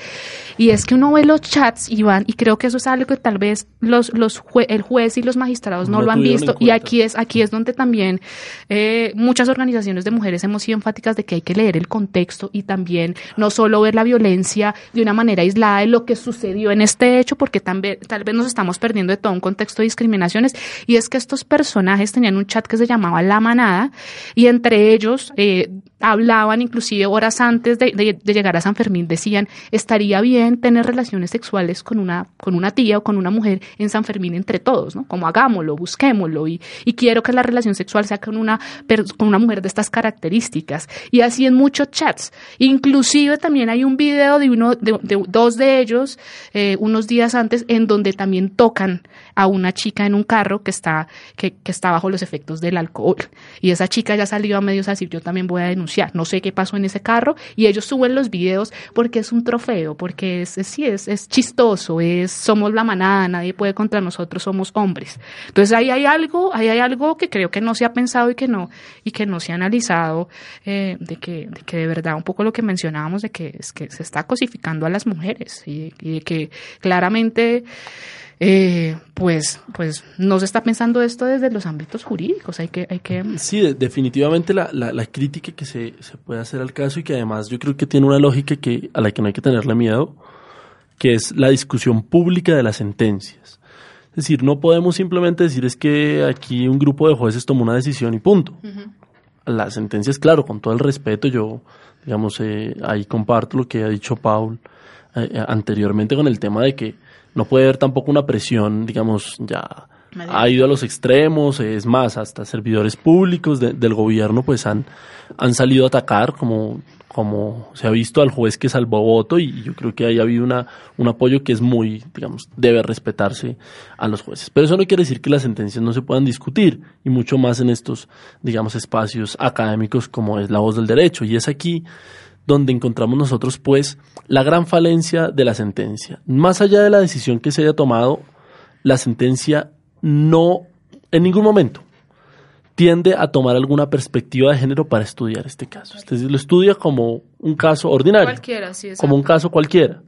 y es que uno ve los chats, Iván, y creo que eso es algo que tal vez los, los jue- el juez y los magistrados no, No lo han visto, y aquí es, aquí es donde también eh, muchas organizaciones de mujeres hemos sido enfáticas de que hay que leer el contexto y también no solo ver la violencia de una manera aislada de lo que sucedió en este hecho, porque también, tal vez nos estamos perdiendo de todo un contexto de discriminaciones, y es que estos personajes tenían un chat que se llamaba La Manada, y entre ellos eh, hablaban inclusive horas antes de, llegar a San Fermín, decían, estaría bien tener relaciones sexuales con una, con una tía o con una mujer en San Fermín entre todos, ¿no? Como hagámoslo, busquémoslo, y, quiero que la relación sexual sea con una, con una mujer de estas características. Y así en muchos chats. Inclusive también hay un video de uno, de, de dos de ellos, eh, unos días antes, en donde también tocan a una chica en un carro que está, que, que está bajo los efectos del alcohol. Y esa chica ya salió a medios a decir, yo también voy a denunciar. No sé qué pasó en ese carro. Y ellos suben los videos porque es un trofeo, porque es, es- sí, es, es chistoso, es, somos la manada, nadie puede contra nosotros, somos hombres. Entonces ahí hay algo, ahí hay algo que creo que no se ha pensado y que no, y que no se ha analizado, eh, de que, de que de verdad un poco lo que mencionábamos de que es que se está cosificando a las mujeres y, y de que claramente eh, pues, pues no se está pensando esto desde los ámbitos jurídicos. Hay que, hay que Sí, de- definitivamente la, la, la crítica que se, se puede hacer al caso y que además yo creo que tiene una lógica que, a la que no hay que tenerle miedo, que es la discusión pública de las sentencias. Es decir, no podemos simplemente decir es que aquí un grupo de jueces tomó una decisión y punto. Las sentencias, claro, con todo el respeto, yo, digamos, eh, ahí comparto lo que ha dicho Paul eh, eh, anteriormente con el tema de que no puede haber tampoco una presión, digamos, ya ha ido a los extremos, es más, hasta servidores públicos de- del gobierno pues han, han salido a atacar, como, como se ha visto al juez que salvó voto y yo creo que ahí ha habido una, un apoyo que es muy, digamos, debe respetarse a los jueces. Pero eso no quiere decir que las sentencias no se puedan discutir y mucho más en estos, digamos, espacios académicos como es la voz del derecho y es aquí donde encontramos nosotros pues la gran falencia de la sentencia. Más allá de la decisión que se haya tomado, la sentencia no en ningún momento tiende a tomar alguna perspectiva de género para estudiar este caso. Es decir, lo estudia como un caso ordinario, cualquiera, sí, como un caso cualquiera.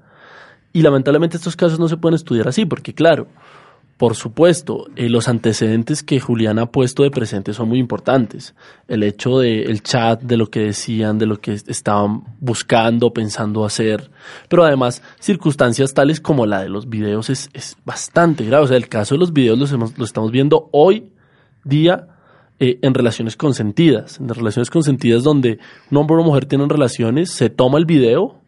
Y lamentablemente estos casos no se pueden estudiar así, porque claro, por supuesto, eh, los antecedentes que Julián ha puesto de presente son muy importantes. El hecho del chat, de lo que decían, de lo que estaban buscando, pensando hacer. Pero además, circunstancias tales como la de los videos es, es bastante grave. O sea, el caso de los videos los hemos- lo estamos viendo hoy día eh, en relaciones consentidas. En relaciones consentidas donde un hombre o una mujer tienen relaciones, se toma el video,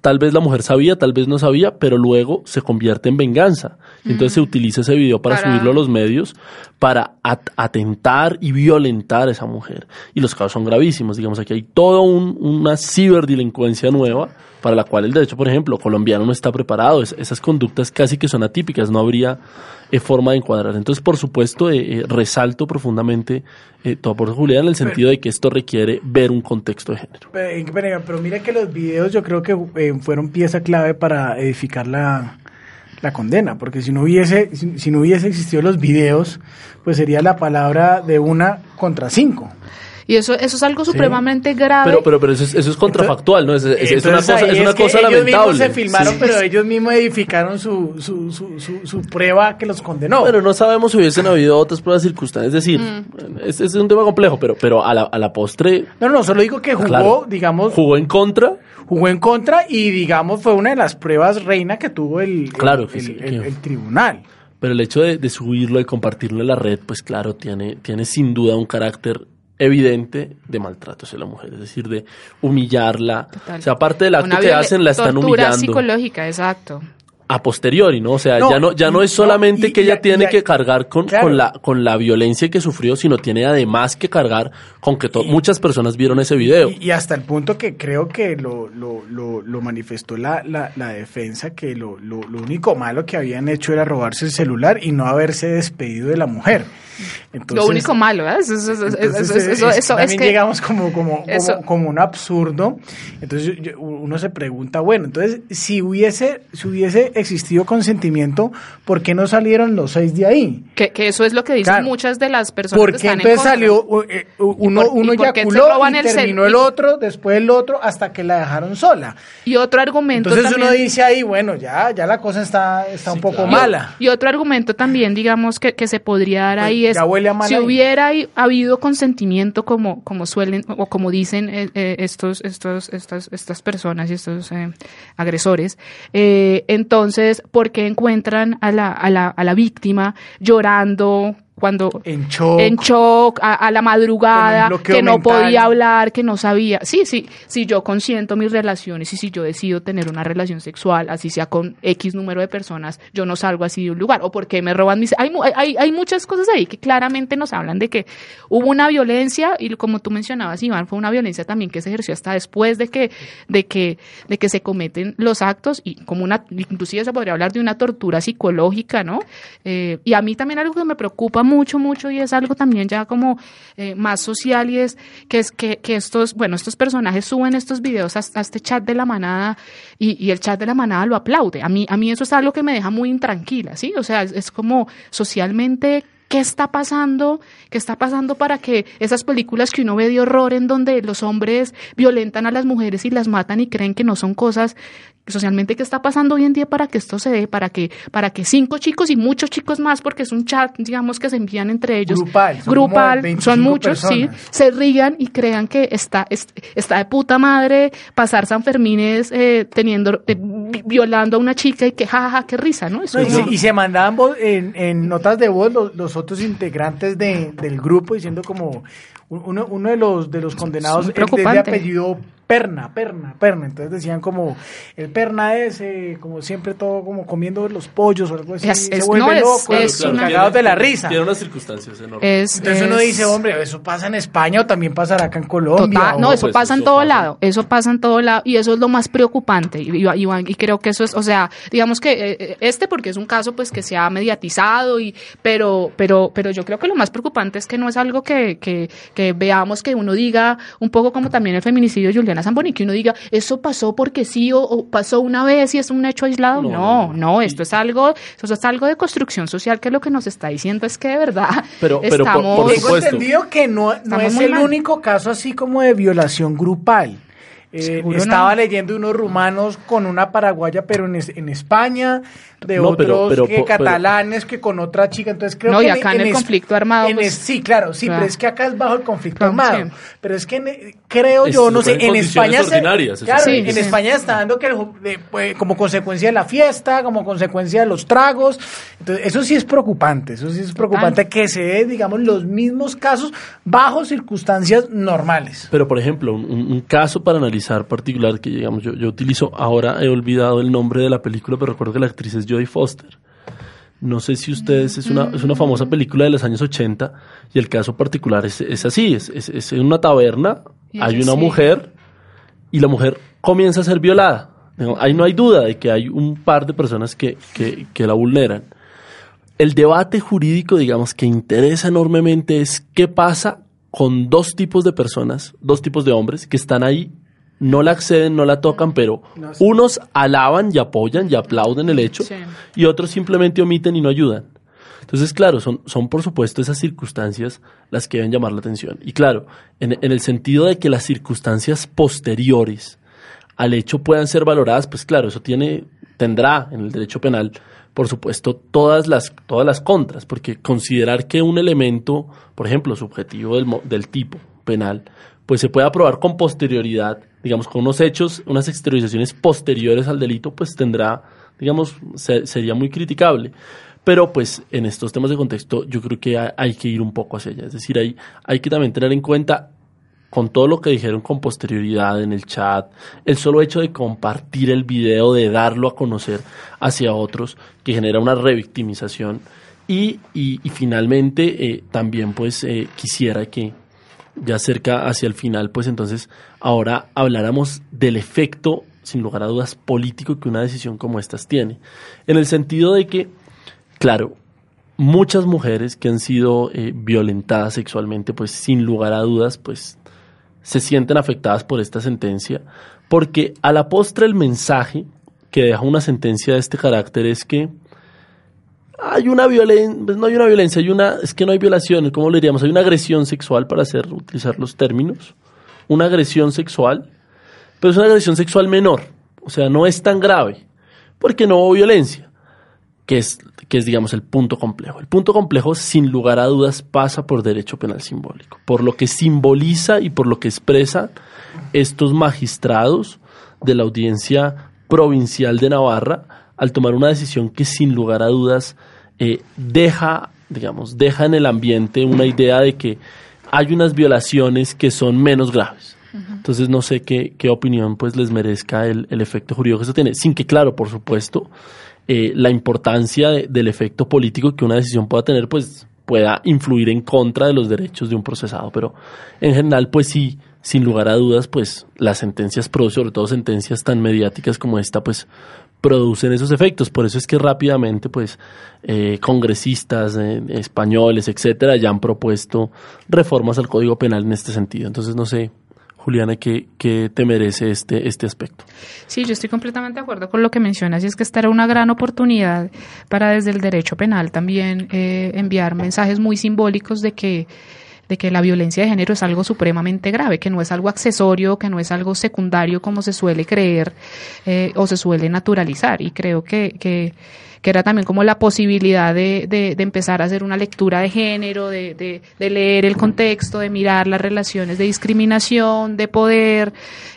tal vez la mujer sabía, tal vez no sabía, pero luego se convierte en venganza. Y entonces se utiliza ese video para, Para- subirlo a los medios para at- atentar y violentar a esa mujer. Y los casos son gravísimos. Digamos, aquí hay toda un- una ciberdelincuencia nueva para la cual el derecho, por ejemplo, colombiano no está preparado. Es- esas conductas casi que son atípicas, no habría eh, forma de encuadrar. Entonces, por supuesto, eh, eh, resalto profundamente eh, todo por Julián en el sentido de que esto requiere ver un contexto de género. Pero, pero- pero mira que los videos yo creo que eh, fueron pieza clave para edificar la, la condena, porque si no hubiese si, si no hubiese existido los videos, pues sería la palabra de una contra cinco. Y eso, eso es algo supremamente grave. Pero, pero, pero eso es, eso es contrafactual, ¿no? Es, es- es una cosa, es una que cosa ellos lamentable. mismos se filmaron, Sí. pero ellos mismos edificaron su, su, su, su, su prueba que los condenó. Pero no sabemos si hubiesen habido otras pruebas circunstancias. Es decir, es, es un tema complejo, pero, pero a, la, a la postre no, no, solo digo que jugó, Claro. digamos, jugó en contra. jugó en contra y digamos fue una de las pruebas reina que tuvo el, Claro el, tribunal. Pero el hecho de, de subirlo, de compartirlo en la red, pues claro, tiene, tiene sin duda un carácter evidente de maltrato hacia la mujer, es decir, de humillarla. Total. O sea, aparte del acto Una que hacen, la están tortura humillando psicológica, exacto. a posteriori, ¿no? O sea, No, ya no, ya no es no, solamente y- que y- ella tiene y- que cargar con, claro. con la, con la violencia que sufrió, sino tiene además que cargar con que muchas personas vieron ese video. Y, y hasta el punto que creo que lo, lo, lo, lo manifestó la, la, la defensa, que lo, lo, lo único malo que habían hecho era robarse el celular y no haberse despedido de la mujer. Lo único malo, ¿eh? Eso, eso, eso, eso, también llegamos como, como, como, como, un absurdo. Entonces uno se pregunta, bueno, entonces si hubiese, si hubiese existido consentimiento, ¿por qué no salieron los seis de ahí? Que, que eso es lo que dicen muchas de las personas ¿Por qué entonces salió eh, uno, uno eyaculó y, y terminó el, otro, después el otro, hasta que la dejaron sola? Y otro argumento Entonces uno dice ahí, bueno, ya, ya la cosa está, está un poco mala. Y, otro argumento también, digamos, que, que se podría dar pues ahí es, si hubiera habido consentimiento como, como suelen, o como dicen eh, eh, estos, estos, estas, estas personas y estos eh, agresores, entonces, ¿por qué encuentran a la, a la, a la víctima llorando, cuando en shock, en shock a, la madrugada, que no podía hablar, que no sabía. Sí, sí, si yo consiento mis relaciones y si yo decido tener una relación sexual, así sea con X número de personas, yo no salgo así de un lugar. O porque me roban mis... Hay, hay, hay muchas cosas ahí que claramente nos hablan de que hubo una violencia y como tú mencionabas, Iván, fue una violencia también que se ejerció hasta después de que, de que, de que se cometen los actos y como una, inclusive se podría hablar de una tortura psicológica, ¿no? Eh, y a mí también algo que me preocupa mucho, mucho y es algo también ya como eh, más social y es que es que, estos, bueno, estos personajes suben estos videos a, este chat de la manada y, el chat de la manada lo aplaude. A mí, a mí eso es algo que me deja muy intranquila, ¿sí? O sea, es como socialmente ¿Qué está pasando? ¿Qué está pasando para que esas películas que uno ve de horror en donde los hombres violentan a las mujeres y las matan y creen que no son cosas socialmente qué está pasando hoy en día para que esto se dé, para que para que cinco chicos y muchos chicos más porque es un chat, digamos que se envían entre ellos, grupal, son, grupal, son muchos, sí, se rían y crean que está está de puta madre pasar San Fermín eh, teniendo eh, violando a una chica y que jajaja, qué risa, ¿no? y, se, mandaban en, en, notas de voz los, los otros integrantes de, del grupo diciendo como uno, uno de los de los condenados es de apellido perna, perna, perna. Entonces decían como, el perna es, eh, como siempre, todo como comiendo los pollos o algo así. se vuelve loco, es, de la risa. Tiene unas circunstancias enormes. Entonces uno dice, hombre, eso pasa en España o también pasará acá en Colombia. no, eso pues pasa en todo lado. Eso pasa en todo lado y eso es lo más preocupante. Y, y, creo que eso es, o sea, digamos que eh, eh, este porque es un caso pues que se ha mediatizado y, pero, pero, pero yo creo que lo más preocupante es que no es algo que, que, que veamos que uno diga un poco como también el feminicidio de Zamboni, que uno diga, eso pasó porque sí o, pasó una vez y es un hecho aislado. No, no, esto es algo, eso es algo de construcción social que lo que nos está diciendo es que de verdad pero, pero estamos... Por, Tengo entendido que no, no es el único caso así como de violación grupal. Eh, estaba leyendo unos rumanos con una paraguaya, pero en, en España, de otros que catalanes que con otra chica. Entonces creo no, que y acá en, el conflicto armado. Pues, sí, claro, sí, pero es que acá es bajo el conflicto armado. Pero es que creo yo, no sé, en España. Se, claro, en España está dando que pues, como consecuencia de la fiesta, como consecuencia de los tragos. Entonces, eso sí es preocupante. Eso sí es preocupante que se dé, digamos, los mismos casos bajo circunstancias normales. Pero, por ejemplo, un, caso para analizar particular que, digamos, yo, yo utilizo, ahora he olvidado el nombre de la película, pero recuerdo que la actriz es Jodie Foster. No sé si ustedes, es una, es una famosa película de los años 80 y el caso particular es, es así, es, es, en una taberna, hay una mujer y la mujer comienza a ser violada. Ahí no hay duda de que hay un par de personas que, que, que la vulneran. El debate jurídico, digamos, que interesa enormemente es qué pasa con dos tipos de personas, dos tipos de hombres que están ahí no la acceden, no la tocan, pero unos alaban y apoyan y aplauden el hecho y otros simplemente omiten y no ayudan. Entonces, claro, son, son por supuesto esas circunstancias las que deben llamar la atención. Y claro, en, en el sentido de que las circunstancias posteriores al hecho puedan ser valoradas, pues claro, eso tiene, tendrá en el derecho penal, por supuesto, todas las, todas las contras, porque considerar que un elemento, por ejemplo, subjetivo del, del tipo penal, pues se puede aprobar con posterioridad, digamos, con unos hechos, unas exteriorizaciones posteriores al delito, pues tendrá, digamos, sería muy criticable. Pero pues en estos temas de contexto yo creo que hay, que ir un poco hacia allá. Es decir, hay, hay que también tener en cuenta con todo lo que dijeron con posterioridad en el chat, el solo hecho de compartir el video, de darlo a conocer hacia otros, que genera una revictimización. Y, y, finalmente eh, también pues eh, quisiera que ya cerca hacia el final, pues entonces ahora habláramos del efecto, sin lugar a dudas, político que una decisión como estas tiene. En el sentido de que, claro, muchas mujeres que han sido eh, violentadas sexualmente, pues sin lugar a dudas, pues se sienten afectadas por esta sentencia, porque a la postre el mensaje que deja una sentencia de este carácter es que hay una violencia, pues no hay una violencia, hay una, es que no hay violación, ¿cómo le diríamos? Hay una agresión sexual, para hacer, utilizar los términos, una agresión sexual, pero es una agresión sexual menor, o sea, no es tan grave, porque no hubo violencia, que es, que es, digamos, el punto complejo. El punto complejo, sin lugar a dudas, pasa por derecho penal simbólico, por lo que simboliza y por lo que expresa estos magistrados de la audiencia provincial de Navarra al tomar una decisión que sin lugar a dudas eh, deja, digamos, deja en el ambiente una idea de que hay unas violaciones que son menos graves. Entonces no sé qué, qué opinión pues les merezca el, el, efecto jurídico que eso tiene, sin que claro, por supuesto, eh, la importancia de, del efecto político que una decisión pueda tener pues pueda influir en contra de los derechos de un procesado, pero en general pues sí, sin lugar a dudas, pues las sentencias pro, sobre todo sentencias tan mediáticas como esta, pues producen esos efectos. Por eso es que rápidamente, pues, eh, congresistas eh, españoles, etcétera, ya han propuesto reformas al Código Penal en este sentido. Entonces, no sé, Juliana, ¿qué, ¿qué, te merece este, este aspecto? Sí, yo estoy completamente de acuerdo con lo que mencionas y es que esta era una gran oportunidad para desde el derecho penal también eh, enviar mensajes muy simbólicos de que de que la violencia de género es algo supremamente grave, que no es algo accesorio, que no es algo secundario como se suele creer eh, o se suele naturalizar. Y creo que, que, que era también como la posibilidad de, de, empezar a hacer una lectura de género, de, de, leer el contexto, de mirar las relaciones de discriminación, de poder,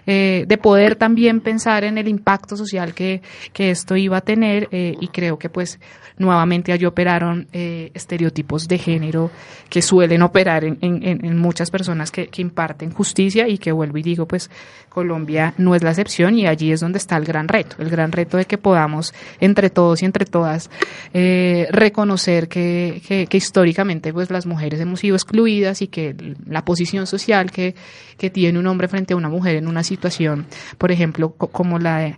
eh, de poder también pensar en el impacto social que, que esto iba a tener eh, y creo que pues nuevamente allí operaron eh, estereotipos de género que suelen operar en, en, en muchas personas que, que, imparten justicia y que vuelvo y digo, pues Colombia no es la excepción y allí es donde está el gran reto, el gran reto de que podamos entre todos y entre todas eh, reconocer que, históricamente pues las mujeres hemos sido excluidas y que la posición social que, que tiene un hombre frente a una mujer en una situación, por ejemplo, como la de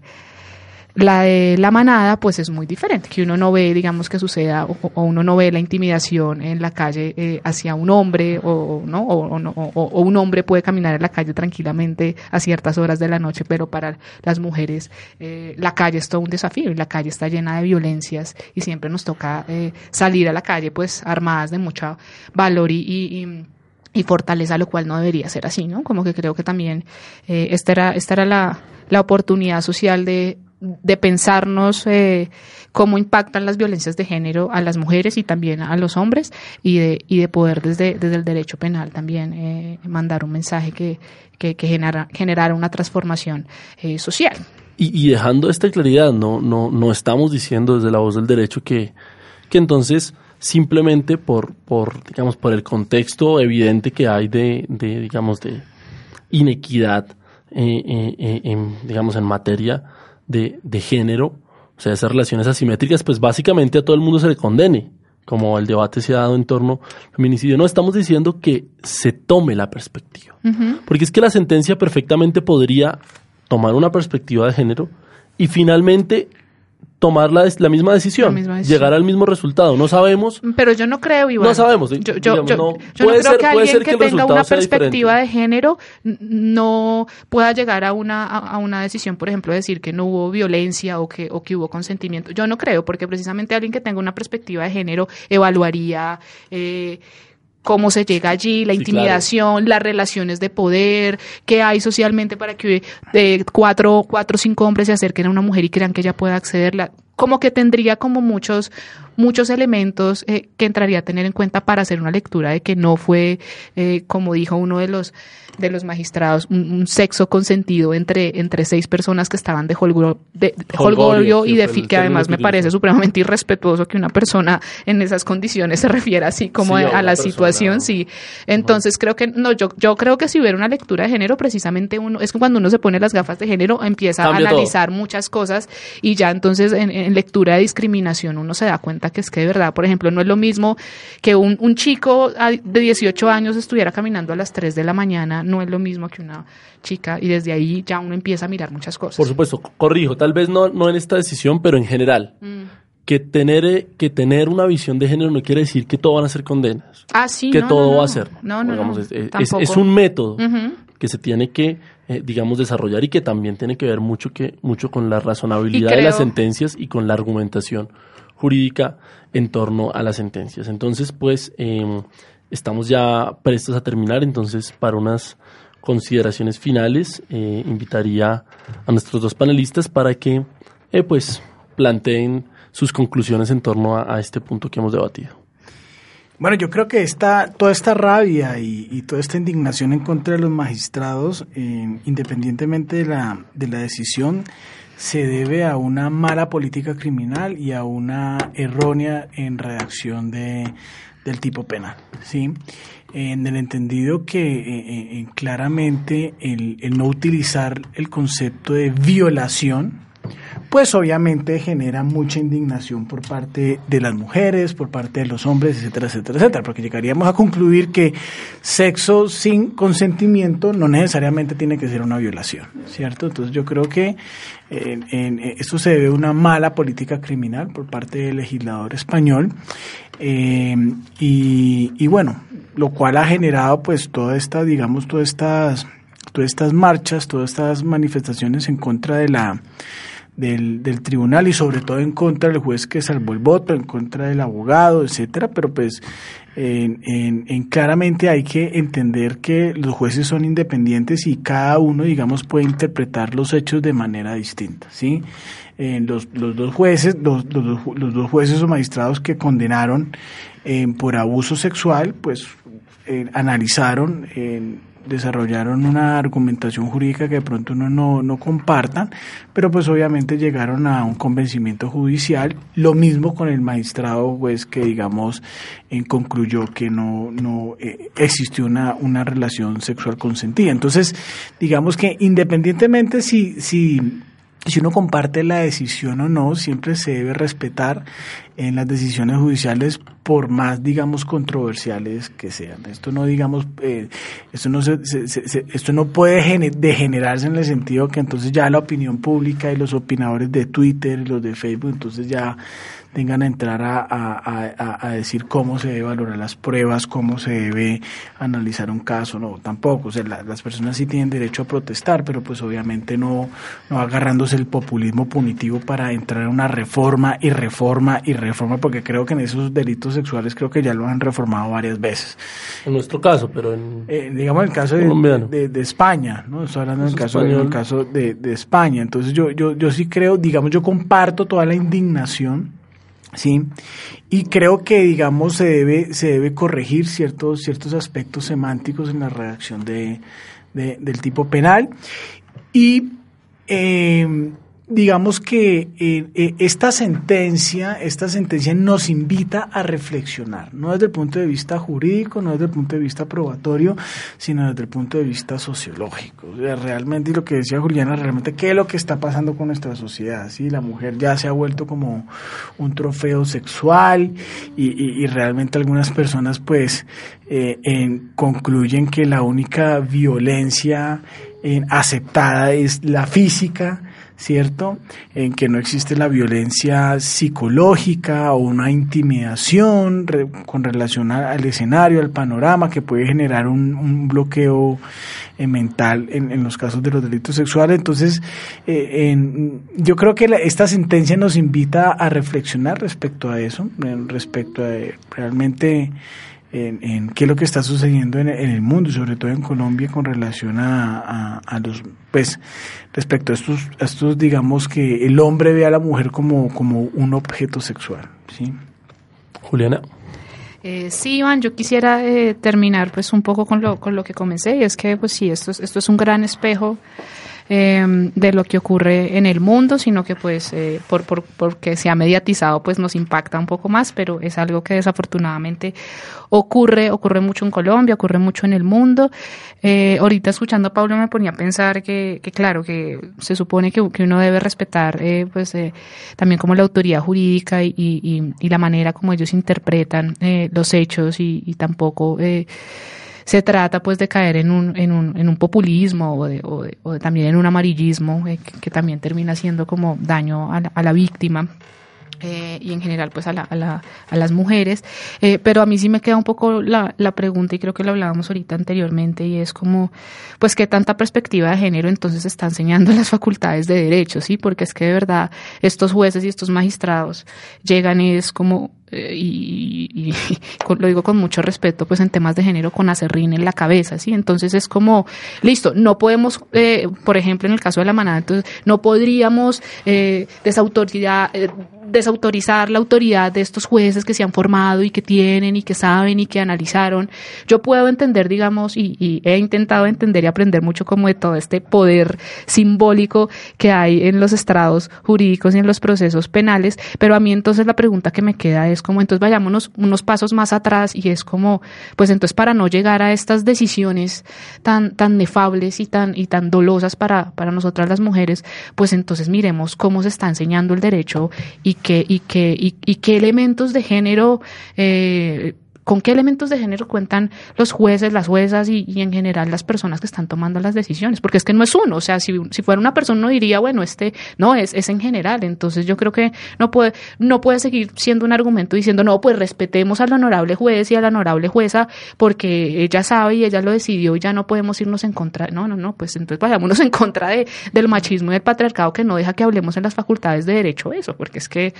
la de la manada, pues es muy diferente, que uno no ve, digamos, que suceda, o, o uno no ve la intimidación en la calle eh, hacia un hombre, o, ¿no? O, o, un hombre puede caminar en la calle tranquilamente a ciertas horas de la noche, pero para las mujeres eh, la calle es todo un desafío y la calle está llena de violencias y siempre nos toca eh, salir a la calle, pues, armadas de mucho valor y, y y fortaleza, lo cual no debería ser así, ¿no? Como que creo que también eh, esta era, esta era la, la oportunidad social de, de pensarnos eh, cómo impactan las violencias de género a las mujeres y también a los hombres y de, y de poder desde, desde el derecho penal también eh, mandar un mensaje que, que, que genera, generara una transformación eh, social. Y, dejando esta claridad, no, no, no estamos diciendo desde la voz del derecho que, que entonces simplemente por, por, digamos, por el contexto evidente que hay de, de digamos, de inequidad en, digamos, en materia de, de género, o sea, esas relaciones asimétricas, pues básicamente a todo el mundo se le condene, como el debate se ha dado en torno al feminicidio. No, estamos diciendo que se tome la perspectiva. Uh -huh. Porque es que la sentencia perfectamente podría tomar una perspectiva de género y finalmente tomar la, la, misma decisión, la, misma decisión, llegar al mismo resultado. No sabemos. Pero yo no creo, Iván. No sabemos. Yo, yo, digamos, yo, no, yo no creo ser, que alguien que, que tenga una perspectiva de género no pueda llegar a una, a, a, una decisión, por ejemplo, decir que no hubo violencia o que, o que hubo consentimiento. Yo no creo, porque precisamente alguien que tenga una perspectiva de género evaluaría. Eh, cómo se llega allí, la intimidación, claro. las relaciones de poder, qué hay socialmente para que de cuatro, cuatro o cinco hombres se acerquen a una mujer y crean que ella pueda acceder. Como que tendría como muchos, muchos elementos eh, que entraría a tener en cuenta para hacer una lectura de que no fue, eh, como dijo uno de los de los magistrados, un, un, sexo consentido entre, entre seis personas que estaban de holgorio, de, de holgorio y de que además me parece supremamente irrespetuoso que una persona en esas condiciones se refiera así como sí, a, a, la situación, sí. Entonces uh -huh. creo que, no, yo, yo creo que si hubiera una lectura de género, precisamente uno, es que cuando uno se pone las gafas de género, empieza a analizar todo. muchas cosas y ya entonces en, en, lectura de discriminación uno se da cuenta que es que de verdad, por ejemplo, no es lo mismo que un, un chico de 18 años estuviera caminando a las 3 de la mañana no es lo mismo que una chica y desde ahí ya uno empieza a mirar muchas cosas. Por supuesto, corrijo, tal vez no, no en esta decisión, pero en general. Mm. que tener, eh, que tener una visión de género no quiere decir que todo van a ser condenas. Ah, sí. que no, todo no, no. va a ser. No, no, Digamos, no, es, es- tampoco. es un método que se tiene que, eh, digamos, desarrollar y que también tiene que ver mucho, que, mucho con la razonabilidad de las sentencias y con la argumentación jurídica en torno a las sentencias. Entonces, pues, eh, estamos ya prestos a terminar, entonces, para unas consideraciones finales, eh, invitaría a nuestros dos panelistas para que, eh, pues, planteen sus conclusiones en torno a, a este punto que hemos debatido. Bueno, yo creo que esta, toda esta rabia y, toda esta indignación en contra de los magistrados, eh, independientemente de la, de la decisión, se debe a una mala política criminal y a una errónea en redacción de, del tipo penal. ¿sí? En el entendido que eh, eh, claramente el, el no utilizar el concepto de violación, pues obviamente genera mucha indignación por parte de las mujeres, por parte de los hombres, etcétera, etcétera, etcétera, porque llegaríamos a concluir que sexo sin consentimiento no necesariamente tiene que ser una violación, ¿cierto? Entonces yo creo que en, en- esto se debe a una mala política criminal por parte del legislador español eh, y, y bueno, lo cual ha generado pues toda esta, digamos, todas estas, todas estas marchas, todas estas manifestaciones en contra de la del, del tribunal y sobre todo en contra del juez que salvó el voto, en contra del abogado, etcétera, pero pues en, en- en claramente hay que entender que los jueces son independientes y cada uno, digamos, puede interpretar los hechos de manera distinta, ¿sí? Eh, los, los dos jueces, los, los, los dos jueces o magistrados que condenaron eh, por abuso sexual, pues eh, analizaron, eh, desarrollaron una argumentación jurídica que de pronto uno no, no compartan, pero pues obviamente llegaron a un convencimiento judicial. Lo mismo con el magistrado pues que digamos eh, concluyó que no, no eh, existió una, una relación sexual consentida. Entonces, digamos que independientemente si, si si uno comparte la decisión o no, siempre se debe respetar en las decisiones judiciales por más, digamos, controversiales que sean. Esto no, digamos, eh, esto no se, se- se- esto no puede gene- degenerarse en el sentido que entonces ya la opinión pública y los opinadores de Twitter y los de Facebook, entonces ya tengan a entrar a, a- a- decir cómo se debe valorar las pruebas, cómo se debe analizar un caso, no, tampoco, o sea, la- las personas sí tienen derecho a protestar, pero pues obviamente no, no agarrándose el populismo punitivo para entrar en una reforma y reforma y reforma, porque creo que en esos delitos sexuales creo que ya lo han reformado varias veces. En nuestro caso, pero en... Eh, digamos el caso de, de- de España, ¿no? Estoy hablando del Caso caso, en el español. caso de, de España. Entonces yo, yo, yo sí creo, digamos, yo comparto toda la indignación, ¿sí? Y creo que, digamos, se debe, se debe corregir ciertos, ciertos aspectos semánticos en la redacción de, de- del tipo penal. Y eh, digamos que eh, eh, esta sentencia, esta sentencia nos invita a reflexionar, no desde el punto de vista jurídico, no desde el punto de vista probatorio, sino desde el punto de vista sociológico. O sea, realmente, y lo que decía Juliana, realmente, ¿qué es lo que está pasando con nuestra sociedad? ¿sí? La mujer ya se ha vuelto como un trofeo sexual y, y- y realmente algunas personas pues eh, en- concluyen que la única violencia aceptada es la física, ¿cierto? En que no existe la violencia psicológica o una intimidación re- con relación al escenario, al panorama, que puede generar un, bloqueo eh, mental en, en los casos de los delitos sexuales. Entonces, eh, yo creo que la- esta sentencia nos invita a reflexionar respecto a eso, respecto a eh, realmente en, en qué es lo que está sucediendo en, en el mundo, y sobre todo en Colombia, con relación a, a- a los, pues, respecto a estos, a estos, digamos que el hombre ve a la mujer como, como un objeto sexual, ¿sí? Juliana. Eh, sí, Iván, yo quisiera eh, terminar pues un poco con lo, con lo que comencé y es que pues sí, esto es, esto es un gran espejo eh, de lo que ocurre en el mundo, sino que pues eh, por, por, porque se ha mediatizado pues nos impacta un poco más, pero es algo que desafortunadamente ocurre, ocurre mucho en Colombia, ocurre mucho en el mundo. Eh, ahorita escuchando a Pablo me ponía a pensar que, claro, que se supone que, que uno debe respetar eh, pues eh, también como la autoridad jurídica y, y, la manera como ellos interpretan los hechos y, y tampoco eh, se trata pues de caer en un, en un, en un populismo o, de, o, de- o también en un amarillismo eh, que, que también termina haciendo como daño a la, a la víctima. Eh, y en general pues a, la, a, la, a las mujeres. Eh, pero a mí sí me queda un poco la, pregunta y creo que lo hablábamos ahorita anteriormente y es como, pues qué tanta perspectiva de género entonces está enseñando *laughs* las facultades de derecho, ¿sí? Porque es que de verdad estos jueces y estos magistrados llegan y es como eh, y, y, *laughs* lo digo con mucho respeto, pues en temas de género con acerrín en la cabeza, ¿sí? Entonces es como, listo, no podemos, eh, por ejemplo, en el caso de la manada, entonces no podríamos eh, desautorizar, la autoridad de estos jueces que se han formado y que tienen y que saben y que analizaron. Yo puedo entender, digamos, y, y he intentado entender y aprender mucho como de todo este poder simbólico que hay en los estrados jurídicos y en los procesos penales, pero a mí entonces la pregunta que me queda es como, entonces vayámonos unos pasos más atrás y es como, pues entonces para no llegar a estas decisiones tan, tan nefables y tan, y tan dolosas para, para nosotras las mujeres, pues entonces miremos cómo se está enseñando el derecho y qué, y qué, y, y qué elementos de género eh, con qué elementos de género cuentan los jueces, las juezas y, en general las personas que están tomando las decisiones, porque es que no es uno, o sea, si, fuera una persona uno diría, bueno, este, no, es, es en general, entonces yo creo que no puede, no puede seguir siendo un argumento diciendo, no, pues respetemos al honorable juez y a la honorable jueza porque ella sabe y ella lo decidió y ya no podemos irnos en contra, no, no, no, pues entonces vayámonos *laughs* en contra de, del machismo y del patriarcado que no deja que hablemos en las facultades de derecho eso, porque es que,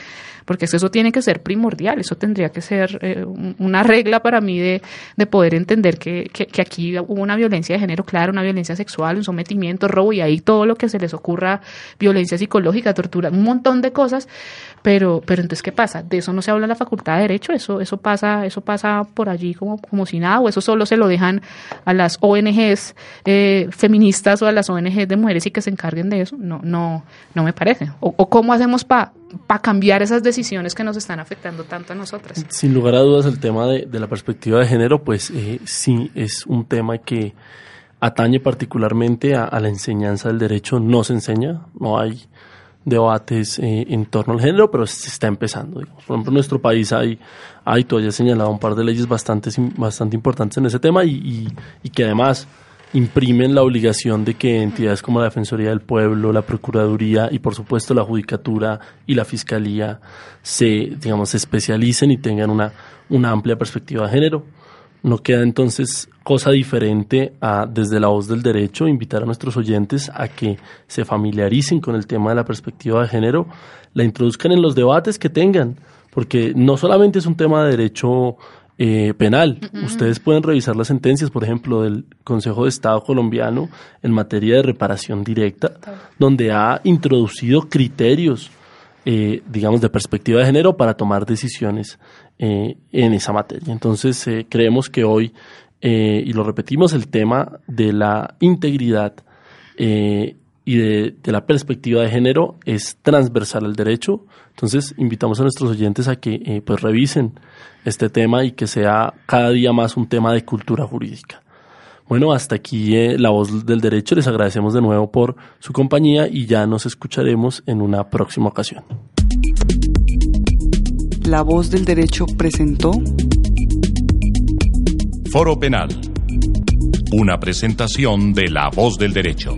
porque es que eso tiene que ser primordial, eso tendría que ser eh, una regla regla para mí de, de poder entender que, que, que, aquí hubo una violencia de género, claro, una violencia sexual, un sometimiento, robo y ahí todo lo que se les ocurra, violencia psicológica, tortura, un montón de cosas, pero, pero entonces, ¿qué pasa? De eso no se habla en la Facultad de Derecho, eso, eso pasa, eso pasa por allí como, como si nada, o eso solo se lo dejan a las ONGs eh, feministas o a las ONGs de mujeres y que se encarguen de eso, no, no, no me parece. O, o cómo hacemos para para cambiar esas decisiones que nos están afectando tanto a nosotras. Sin lugar a dudas, el tema de, de la perspectiva de género, pues eh, sí es un tema que atañe particularmente a, a, la enseñanza del derecho. No se enseña, no hay debates eh, en torno al género, pero se está empezando. Digamos. Por ejemplo, en nuestro país hay, hay todavía señalado un par de leyes bastante, bastante importantes en ese tema y que además imprimen la obligación de que entidades como la Defensoría del Pueblo, la Procuraduría y por supuesto la Judicatura y la Fiscalía se, digamos, se especialicen y tengan una, una amplia perspectiva de género. No queda entonces cosa diferente a, desde la voz del derecho, invitar a nuestros oyentes a que se familiaricen con el tema de la perspectiva de género, la introduzcan en los debates que tengan, porque no solamente es un tema de derecho eh, penal. Uh -uh. Ustedes pueden revisar las sentencias, por ejemplo, del Consejo de Estado colombiano en materia de reparación directa, donde ha introducido criterios, eh, digamos, de perspectiva de género para tomar decisiones eh, en esa materia. Entonces, eh, creemos que hoy, eh, y lo repetimos, el tema de la integridad eh, y de, la perspectiva de género es transversal al derecho. Entonces, invitamos a nuestros oyentes a que eh, pues revisen este tema y que sea cada día más un tema de cultura jurídica. Bueno, hasta aquí eh, la voz del derecho. Les agradecemos de nuevo por su compañía y ya nos escucharemos en una próxima ocasión. La voz del derecho presentó Foro Penal. Una presentación de La voz del derecho.